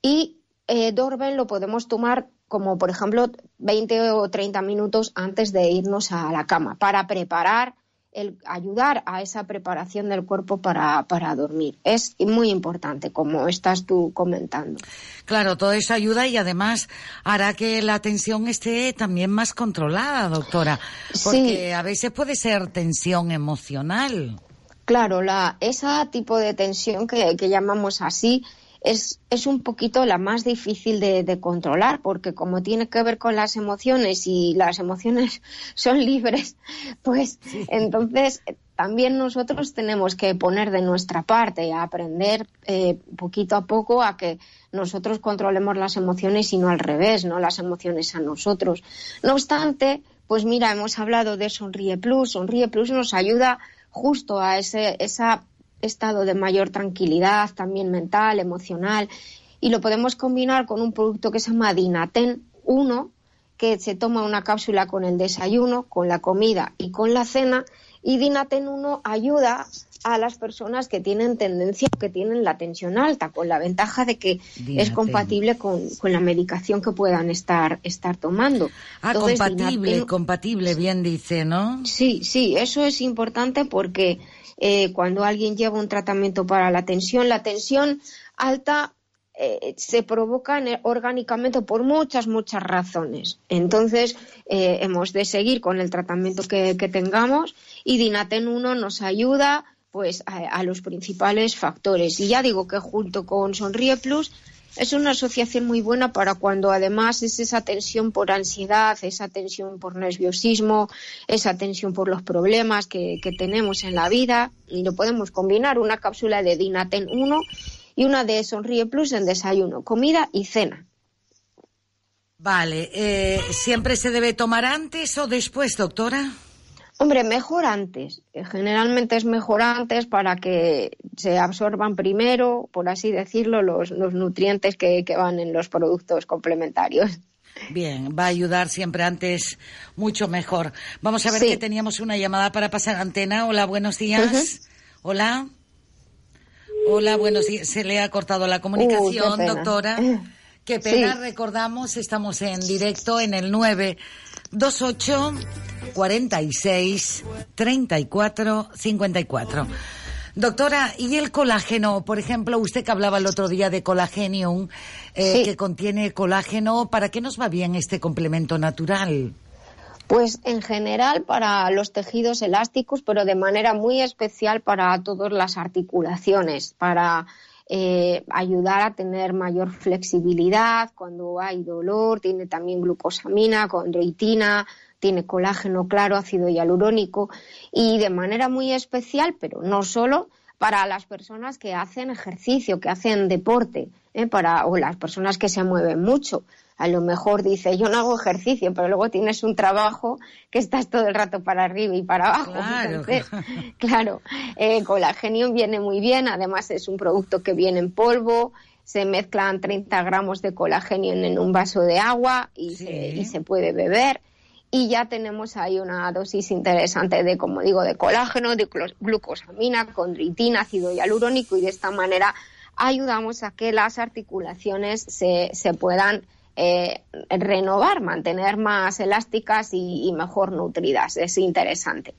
Speaker 31: Y eh, lo podemos tomar como, por ejemplo, 20 o 30 minutos antes de irnos a la cama para preparar el ayudar a esa preparación del cuerpo para, para dormir. Es muy importante, como estás tú comentando.
Speaker 5: Claro, todo eso ayuda y además hará que la tensión esté también más controlada, doctora. Porque a veces puede ser tensión emocional.
Speaker 31: Claro, la, esa tipo de tensión que, que llamamos así es, es un poquito la más difícil de, controlar, porque como tiene que ver con las emociones y las emociones son libres, pues entonces también nosotros tenemos que poner de nuestra parte, a aprender eh, poquito a poco a que nosotros controlemos las emociones y no al revés, no las emociones a nosotros. No obstante, pues mira, hemos hablado de Sonríe Plus. Sonríe Plus nos ayuda justo a ese, esa estado de mayor tranquilidad, también mental, emocional, y lo podemos combinar con un producto que se llama Dinaten 1, que se toma una cápsula con el desayuno, con la comida y con la cena, y Dinaten 1 ayuda a las personas que tienen tendencia, que tienen la tensión alta, con la ventaja de que es compatible con, la medicación que puedan estar, estar tomando.
Speaker 5: Ah, compatible, compatible, bien dice, ¿no?
Speaker 31: Sí, sí, eso es importante porque eh, cuando alguien lleva un tratamiento para la tensión. La tensión alta eh, se provoca orgánicamente por muchas, muchas razones. Entonces, eh, hemos de seguir con el tratamiento que, tengamos y Dinaten 1 nos ayuda pues a, los principales factores. Y ya digo que junto con Sonríe Plus es una asociación muy buena para cuando además es esa tensión por ansiedad, esa tensión por nerviosismo, esa tensión por los problemas que, tenemos en la vida y lo podemos combinar una cápsula de Dinaten 1 y una de Sonríe Plus en desayuno, comida y cena.
Speaker 5: Vale, eh, ¿siempre se debe tomar antes o después, doctora?
Speaker 31: Hombre, mejor antes. Generalmente es mejor antes para que se absorban primero, por así decirlo, los, nutrientes que, van en los productos complementarios.
Speaker 5: Bien, va a ayudar siempre antes mucho mejor. Vamos a ver que teníamos una llamada para pasar antena. Hola, buenos días. Hola. Hola, buenos días. Se le ha cortado la comunicación, uh, doctora. Qué pena, recordamos, estamos en directo en el 928 46 34 54. Doctora, ¿y el colágeno? Por ejemplo, usted que hablaba el otro día de colagenium, eh, que contiene colágeno, ¿para qué nos va bien este complemento natural?
Speaker 31: Pues en general para los tejidos elásticos, pero de manera muy especial para todas las articulaciones, para eh, ayudar a tener mayor flexibilidad cuando hay dolor, tiene también glucosamina, condroitina, tiene colágeno claro, ácido hialurónico y de manera muy especial, pero no solo para las personas que hacen ejercicio, que hacen deporte, ¿eh? para, o las personas que se mueven mucho. A lo mejor dice, yo no hago ejercicio, pero luego tienes un trabajo que estás todo el rato para arriba y para abajo.
Speaker 5: Claro,
Speaker 31: Entonces, claro eh, viene muy bien, además es un producto que viene en polvo, se mezclan 30 gramos de colágeno en un vaso de agua y, y se puede beber. Y ya tenemos ahí una dosis interesante de, como digo, de colágeno, de glucosamina, condritina, ácido hialurónico y de esta manera ayudamos a que las articulaciones se, se puedan eh, renovar, mantener más elásticas y, mejor nutridas. Es interesante.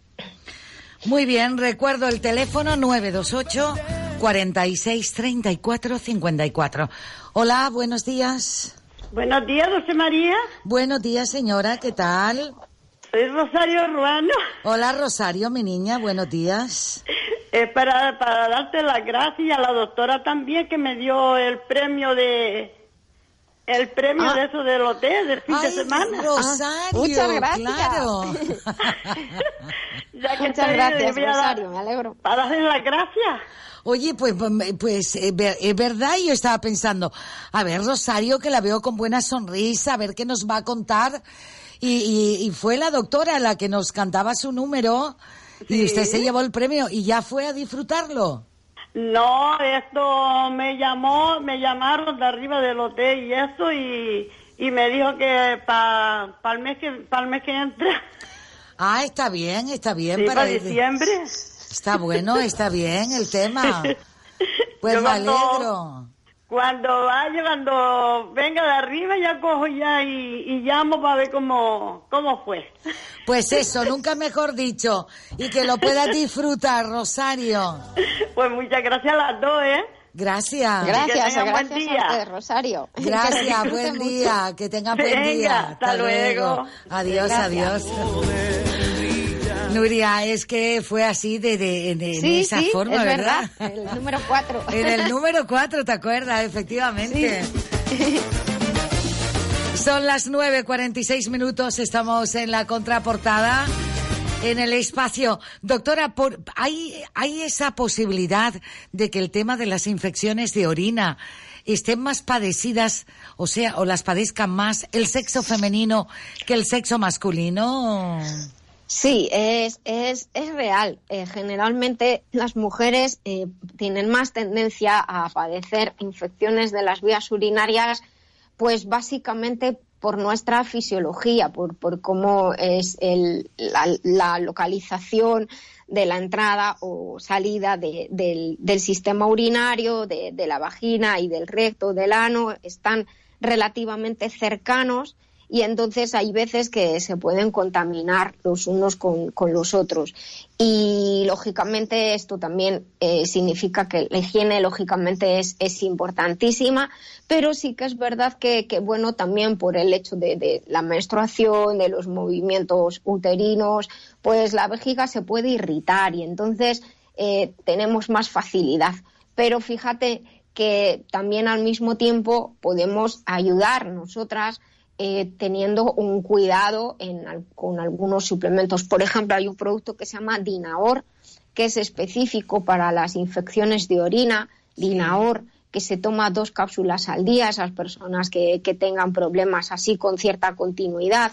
Speaker 5: Muy bien, recuerdo el teléfono 928 46 34 54. Hola, buenos días.
Speaker 32: Buenos días, José María.
Speaker 5: Buenos días, señora, ¿qué tal?
Speaker 32: Soy Rosario Ruano.
Speaker 5: Hola, Rosario, mi niña, buenos días.
Speaker 32: Es para, para darte las gracias a la doctora también que me dio el premio de el premio de eso del hotel del fin de semana.
Speaker 5: Rosario,
Speaker 31: muchas gracias.
Speaker 5: Claro.
Speaker 32: ya que
Speaker 31: muchas gracias, Rosario, me alegro.
Speaker 32: Para darle las gracias.
Speaker 5: Oye, pues, pues, pues eh, es verdad, yo estaba pensando, a ver, Rosario, que la veo con buena sonrisa, a ver qué nos va a contar. Y, y, fue la doctora la que nos cantaba su número y usted se llevó el premio y ya fue a disfrutarlo.
Speaker 32: No, esto me llamó, me llamaron de arriba del hotel y eso y, y me dijo que para el mes que para el mes que entra.
Speaker 5: Ah, está bien, está bien
Speaker 32: para, para diciembre.
Speaker 5: Está bueno, está bien el tema. Pues me alegro.
Speaker 32: Cuando vaya, cuando venga de arriba, ya cojo ya y, y llamo para ver cómo, cómo fue.
Speaker 5: Pues eso, nunca mejor dicho. Y que lo puedas disfrutar, Rosario.
Speaker 32: Pues muchas gracias a las dos, ¿eh?
Speaker 5: Gracias.
Speaker 31: Gracias,
Speaker 32: tengan buen
Speaker 31: gracias
Speaker 32: día.
Speaker 31: a usted, Rosario.
Speaker 5: Gracias, buen
Speaker 31: mucho.
Speaker 5: día. Que tenga buen
Speaker 32: Venga,
Speaker 5: día.
Speaker 32: hasta luego.
Speaker 5: Adiós,
Speaker 32: Gracias.
Speaker 5: adiós. Nuria, es que fue así de, de, de- esa
Speaker 31: sí,
Speaker 5: forma,
Speaker 31: es
Speaker 5: ¿verdad?
Speaker 31: verdad. El número cuatro.
Speaker 5: En el número 4, ¿te acuerdas? Efectivamente. Son las 9.46 minutos, estamos en la contraportada, en el espacio. Doctora, por- ¿hay, ¿hay esa posibilidad de que el tema de las infecciones de orina estén más padecidas, o sea, o las padezcan más el sexo femenino que el sexo masculino?
Speaker 31: Sí, es, es, es real. Eh, generalmente las mujeres eh, tienen más tendencia a padecer infecciones de las vías urinarias, pues básicamente por nuestra fisiología, por, por cómo es el, la, la localización de la entrada o salida de- del, del sistema urinario, de, de la vagina y del recto, del ano, están relativamente cercanos y entonces hay veces que se pueden contaminar los unos con, con los otros. Y lógicamente esto también eh, significa que la higiene lógicamente es, es importantísima, pero sí que es verdad que, bueno, también por el hecho de, de la menstruación, de los movimientos uterinos, pues la vejiga se puede irritar y entonces eh, tenemos más facilidad. Pero fíjate que también al mismo tiempo podemos ayudar nosotras eh, teniendo un cuidado en con algunos suplementos. Por ejemplo, hay un producto que se llama Dinaor, que es específico para las infecciones de orina. Dinaor, que se toma dos cápsulas al día, esas personas que, que tengan problemas así con cierta continuidad.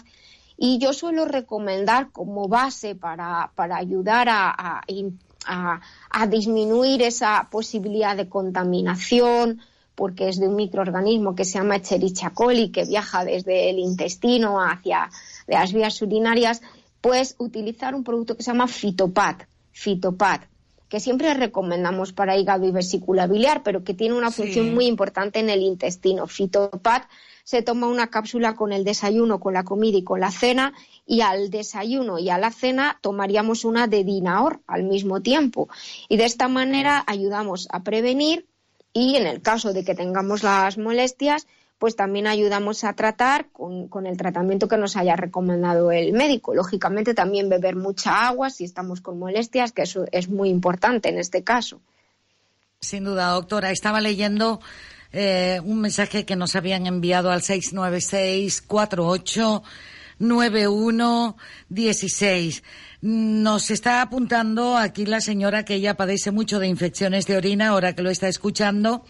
Speaker 31: Y yo suelo recomendar como base para, para ayudar a, a in- a- a disminuir esa posibilidad de contaminación, porque es de un microorganismo que se llama Escherichia coli, que viaja desde el intestino hacia las vías urinarias, pues utilizar un producto que se llama Fitopat, Fitopat, que siempre recomendamos para hígado y vesícula biliar, pero que tiene una función muy importante en el intestino. Fitopat se toma una cápsula con el desayuno, con la comida y con la cena, y al desayuno y a la cena tomaríamos una de Dinaor al mismo tiempo. Y de esta manera ayudamos a prevenir y en el caso de que tengamos las molestias, pues también ayudamos a tratar con, con el tratamiento que nos haya recomendado el médico. Lógicamente también beber mucha agua si estamos con molestias, que eso es muy importante en este caso.
Speaker 5: Sin duda, doctora. Estaba leyendo eh, un mensaje que nos habían enviado al 696-489116. Nos está apuntando aquí la señora que ella padece mucho de infecciones de orina, ahora que lo está escuchando,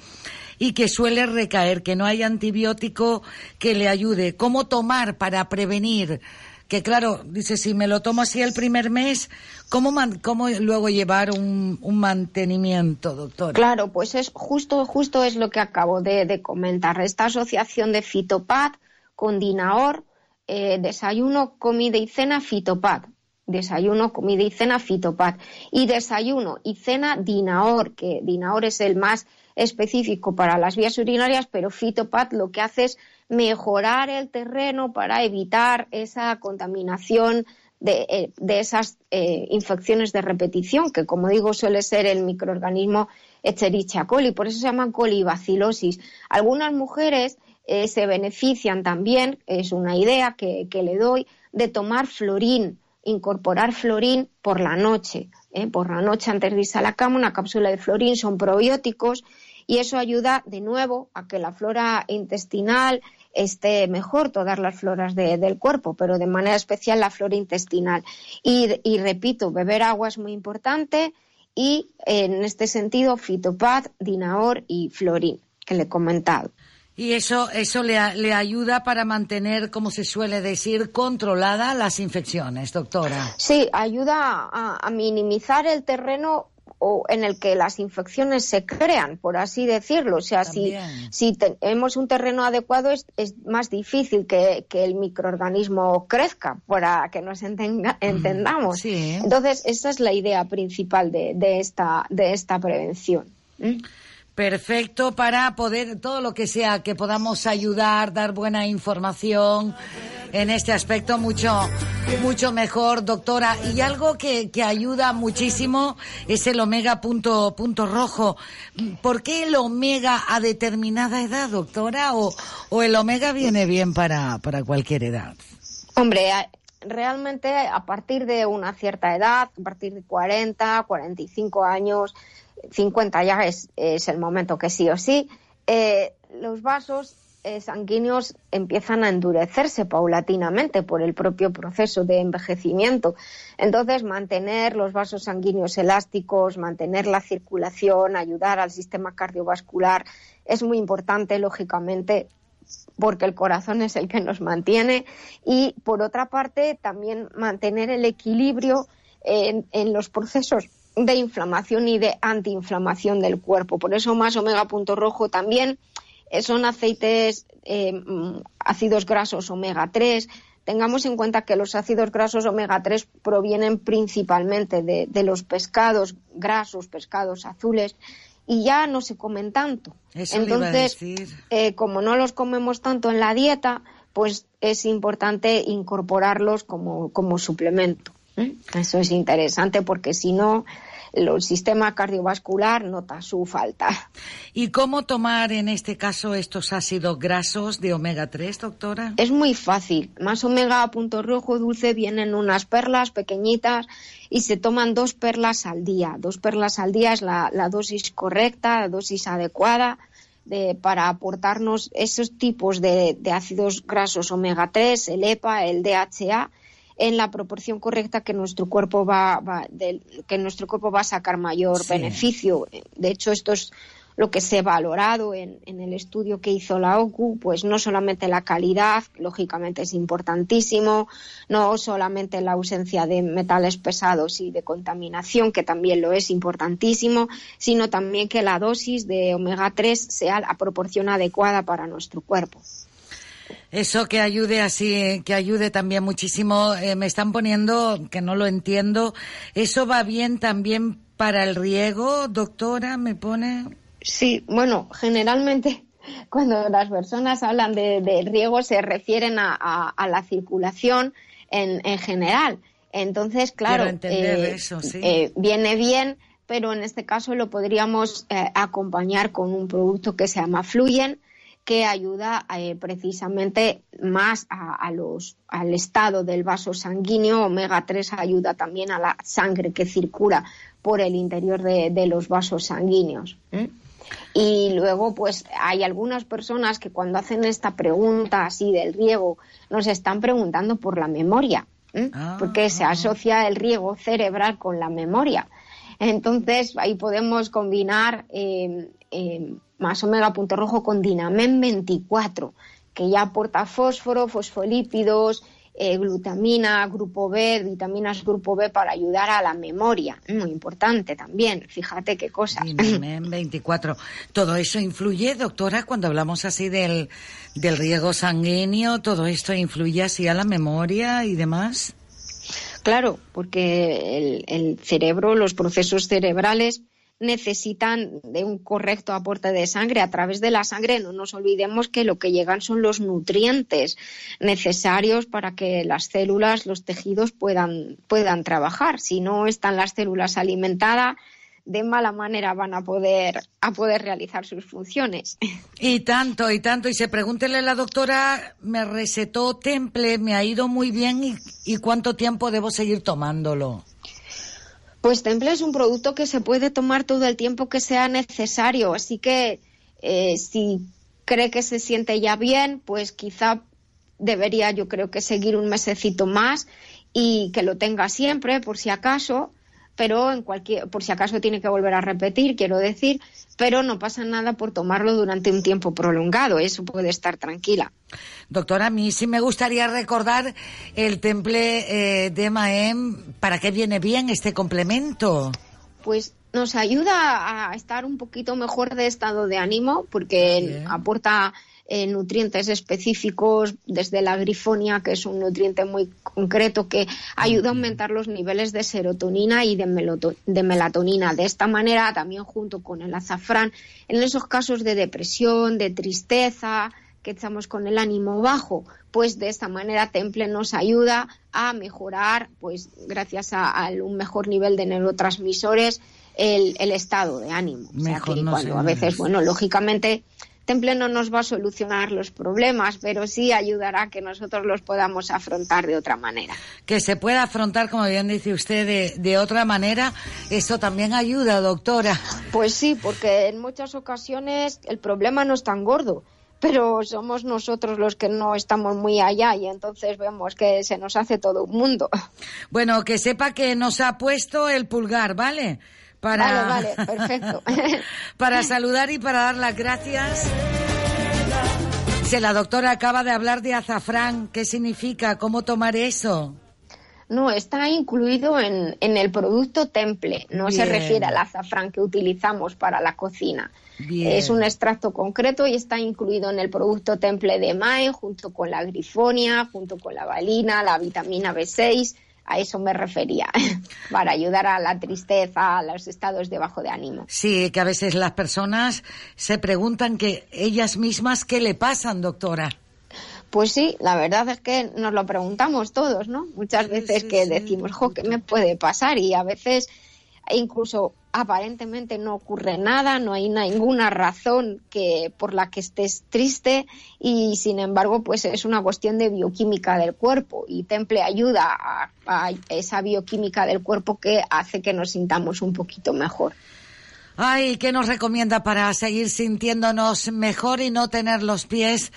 Speaker 5: y que suele recaer, que no hay antibiótico que le ayude. ¿Cómo tomar para prevenir? Que claro, dice, si me lo tomo así el primer mes, ¿cómo, man- cómo luego llevar un, un mantenimiento, doctora?
Speaker 31: Claro, pues es justo, justo es lo que acabo de, de comentar. Esta asociación de Fitopad con Dinaor, eh, desayuno, comida y cena Fitopad. Desayuno, comida y cena Fitopad. Y desayuno y cena Dinaor, que Dinaor es el más específico para las vías urinarias, pero Fitopad lo que hace es mejorar el terreno para evitar esa contaminación de, eh, esas eh, infecciones de repetición, que como digo suele ser el microorganismo Escherichia coli, por eso se llaman colibacilosis. Algunas mujeres eh, se benefician también, es una idea que, le doy, de tomar florín, incorporar florín por la noche. ¿eh? Por la noche antes de irse a la cama, una cápsula de florín son probióticos y eso ayuda de nuevo a que la flora intestinal esté mejor, todas las floras de- del cuerpo, pero de manera especial la flora intestinal. Y, y repito, beber agua es muy importante y en este sentido Fitopad, Dinaor y Florín, que le he comentado.
Speaker 5: Y eso, eso le, le ayuda para mantener, como se suele decir, controlada las infecciones, doctora.
Speaker 31: Sí, ayuda a, a minimizar el terreno o en el que las infecciones se crean, por así decirlo. O sea, si, si tenemos un terreno adecuado es, es más difícil que, que el microorganismo crezca, para que nos entenga- entendamos. Entonces, esa es la idea principal de, de esta, de esta prevención. ¿Mm?
Speaker 5: Perfecto para poder todo lo que sea que podamos ayudar, dar buena información en este aspecto mucho mucho mejor, doctora. Y algo que, que ayuda muchísimo es el omega punto, punto rojo. ¿Por qué el omega a determinada edad, doctora? ¿O, o el omega viene bien para, para cualquier edad?
Speaker 31: Hombre, realmente a partir de una cierta edad, a partir de 40, 45 años, 50 ya es, el momento que sí o sí, eh, los vasos eh, sanguíneos empiezan a endurecerse paulatinamente por el propio proceso de envejecimiento. Entonces, mantener los vasos sanguíneos elásticos, mantener la circulación, ayudar al sistema cardiovascular es muy importante, lógicamente, porque el corazón es el que nos mantiene y, por otra parte, también mantener el equilibrio en los procesos de inflamación y de antiinflamación del cuerpo. Por eso más omega punto rojo también eh, son aceites eh, mm, ácidos grasos omega 3. Tengamos en cuenta que los ácidos grasos omega 3 provienen principalmente de, los pescados grasos, pescados azules, y ya no se comen tanto. Entonces, eh, como no los comemos tanto en la dieta, pues es importante incorporarlos como, como suplemento. Eso es interesante porque si no, el sistema cardiovascular nota su falta.
Speaker 5: ¿Y cómo tomar en este caso estos ácidos grasos de omega 3, doctora?
Speaker 31: Es muy fácil. Más omega a punto rojo dulce vienen unas perlas pequeñitas y se toman dos perlas al día. Dos perlas al día es la, dosis correcta, la dosis adecuada. De, para aportarnos esos tipos de, de ácidos grasos omega 3, el EPA, el DHA en la proporción correcta que nuestro cuerpo va, que nuestro cuerpo va a sacar mayor beneficio. De hecho, esto es lo que se ha valorado en, el estudio que hizo la OCU, pues no solamente la calidad, lógicamente es importantísimo, no solamente la ausencia de metales pesados y de contaminación, que también lo es importantísimo, sino también que la dosis de omega 3 sea la proporción adecuada para nuestro cuerpo.
Speaker 5: Eso que ayude así, que ayude también muchísimo. Eh, me están poniendo, que no lo entiendo, ¿eso va bien también para el riego, doctora? ¿Me pone?
Speaker 31: Sí, bueno, generalmente cuando las personas hablan de, riego se refieren a, la circulación en, general. Entonces, claro,
Speaker 5: eh,
Speaker 31: eh, viene bien, pero en este caso lo podríamos acompañar con un producto que se llama Fluyen, que ayuda eh, precisamente más a, los, al estado del vaso sanguíneo. Omega 3 ayuda también a la sangre que circula por el interior de, los vasos sanguíneos. ¿eh? Y luego, pues hay algunas personas que cuando hacen esta pregunta así del riego, nos están preguntando por la memoria, ¿eh? ah. porque se asocia el riego cerebral con la memoria. Entonces, ahí podemos combinar más omega punto rojo con Dinamen 24, que ya aporta fósforo, fosfolípidos, eh, glutamina, grupo B, vitaminas grupo B para ayudar a la memoria. Muy importante también, fíjate qué cosa.
Speaker 5: Dinamen 24. ¿Todo eso influye, doctora, cuando hablamos así del, del riego sanguíneo? ¿Todo esto influye así a la memoria y demás?
Speaker 31: Claro, porque el, el cerebro, los procesos cerebrales necesitan de un correcto aporte de sangre. A través de la sangre no nos olvidemos que lo que llegan son los nutrientes necesarios para que las células, los tejidos puedan, puedan trabajar. Si no están las células alimentadas, de mala manera van a poder, a poder realizar sus funciones.
Speaker 5: Y tanto, y tanto. Y se pregúntele a la doctora, me recetó Temple, me ha ido muy bien y, y cuánto tiempo debo seguir tomándolo.
Speaker 31: Pues Temple es un producto que se puede tomar todo el tiempo que sea necesario, así que eh, si cree que se siente ya bien, pues quizá debería yo creo que seguir un mesecito más y que lo tenga siempre por si acaso pero en cualquier, por si acaso tiene que volver a repetir, quiero decir, pero no pasa nada por tomarlo durante un tiempo prolongado, eso puede estar tranquila.
Speaker 5: Doctora, a mí sí me gustaría recordar el temple eh, de Maem, ¿para qué viene bien este complemento?
Speaker 31: Pues nos ayuda a estar un poquito mejor de estado de ánimo porque aporta eh, nutrientes específicos, desde la grifonia, que es un nutriente muy concreto que ayuda a aumentar los niveles de serotonina y de, de melatonina. De esta manera, también junto con el azafrán, en esos casos de depresión, de tristeza, que estamos con el ánimo bajo, pues de esta manera Temple nos ayuda a mejorar, pues gracias a, un mejor nivel de neurotransmisores, el, estado de ánimo. o sea que cuando a veces, bueno, lógicamente Temple no nos va a solucionar los problemas, pero sí ayudará a que nosotros los podamos afrontar de otra manera.
Speaker 5: Que se pueda afrontar, como bien dice usted, de, de otra manera, eso también ayuda, doctora.
Speaker 31: Pues sí, porque en muchas ocasiones el problema no es tan gordo pero somos nosotros los que no estamos muy allá y entonces vemos que se nos hace todo un mundo.
Speaker 5: Bueno, que sepa que nos ha puesto el pulgar, ¿vale?
Speaker 31: Para, vale, vale, perfecto.
Speaker 5: para saludar y para dar las gracias. Si la doctora acaba de hablar de azafrán, ¿qué significa? ¿Cómo tomar eso?
Speaker 31: No, está incluido en, el producto temple, no se refiere al azafrán que utilizamos para la cocina. Es un extracto concreto y está incluido en el producto temple de MAE junto con la grifonia, junto con la valina, la vitamina B6 a eso me refería, para ayudar a la tristeza, a los estados de bajo de ánimo.
Speaker 5: Sí, que a veces las personas se preguntan que ellas mismas qué le pasan, doctora.
Speaker 31: Pues sí, la verdad es que nos lo preguntamos todos, ¿no? Muchas veces que decimos, jo, ¿qué me puede pasar? Y a veces incluso aparentemente no ocurre nada, no hay ninguna razón que por la que estés triste y sin embargo pues es una cuestión de bioquímica del cuerpo y Temple ayuda a, esa bioquímica del cuerpo que hace que nos sintamos un poquito mejor.
Speaker 5: Ay, ¿qué nos recomienda para seguir sintiéndonos mejor y no tener los pies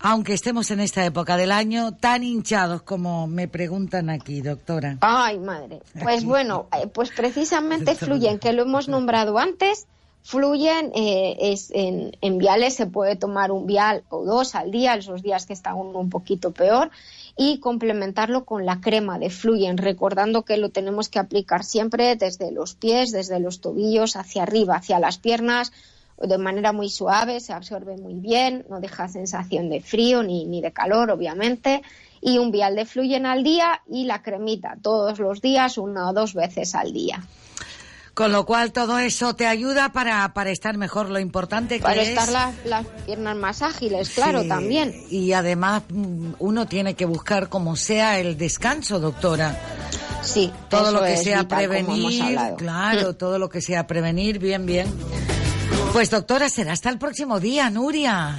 Speaker 5: aunque estemos en esta época del año tan hinchados como me preguntan aquí, doctora.
Speaker 31: Ay, madre. Pues bueno, eh, pues precisamente fluyen, que lo hemos nombrado antes, fluyen eh, es en, viales, se puede tomar un vial o dos al día, esos días que está uno un poquito peor, y complementarlo con la crema de fluyen, recordando que lo tenemos que aplicar siempre desde los pies, desde los tobillos, hacia arriba, hacia las piernas, de manera muy suave, se absorbe muy bien, no deja sensación de frío ni, ni de calor, obviamente, y un vial de fluyen al día y la cremita todos los días, una o dos veces al día.
Speaker 5: Con lo cual todo eso te ayuda para, para estar mejor. Lo importante que
Speaker 31: para estar las, piernas más ágiles, claro, también.
Speaker 5: Y además mm, uno tiene que buscar como sea el descanso, doctora.
Speaker 31: Sí,
Speaker 5: todo lo que sea prevenir, claro, todo lo que sea prevenir, bien, bien. Pues doctora, será hasta el próximo día, Nuria.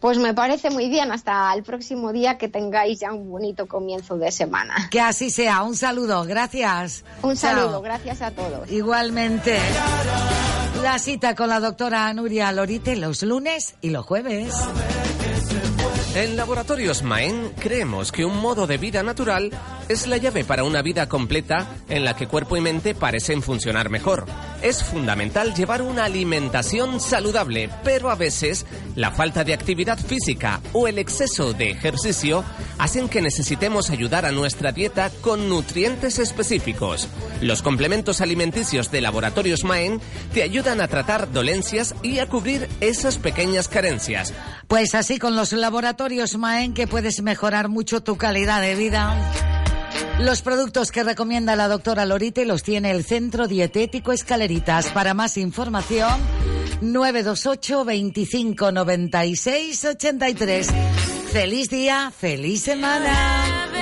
Speaker 31: Pues me parece muy bien, hasta el próximo día que tengáis ya un bonito comienzo de semana.
Speaker 5: Que así sea, un saludo, gracias.
Speaker 31: Un saludo, gracias a todos.
Speaker 5: Igualmente. La cita con la doctora Nuria Lorite los lunes y los jueves.
Speaker 10: En Laboratorios Maen creemos que un modo de vida natural es la llave para una vida completa en la que cuerpo y mente parecen funcionar mejor. Es fundamental llevar una alimentación saludable, pero a veces la falta de actividad física o el exceso de ejercicio hacen que necesitemos ayudar a nuestra dieta con nutrientes específicos. Los complementos alimenticios de Laboratorios Maen te ayudan a tratar dolencias y a cubrir esas pequeñas carencias.
Speaker 5: Pues así con los laboratorios Maen que puedes mejorar mucho tu calidad de vida. Los productos que recomienda la doctora Lorite los tiene el Centro Dietético Escaleritas. Para más información, 928 25 96 83. Feliz día, feliz semana.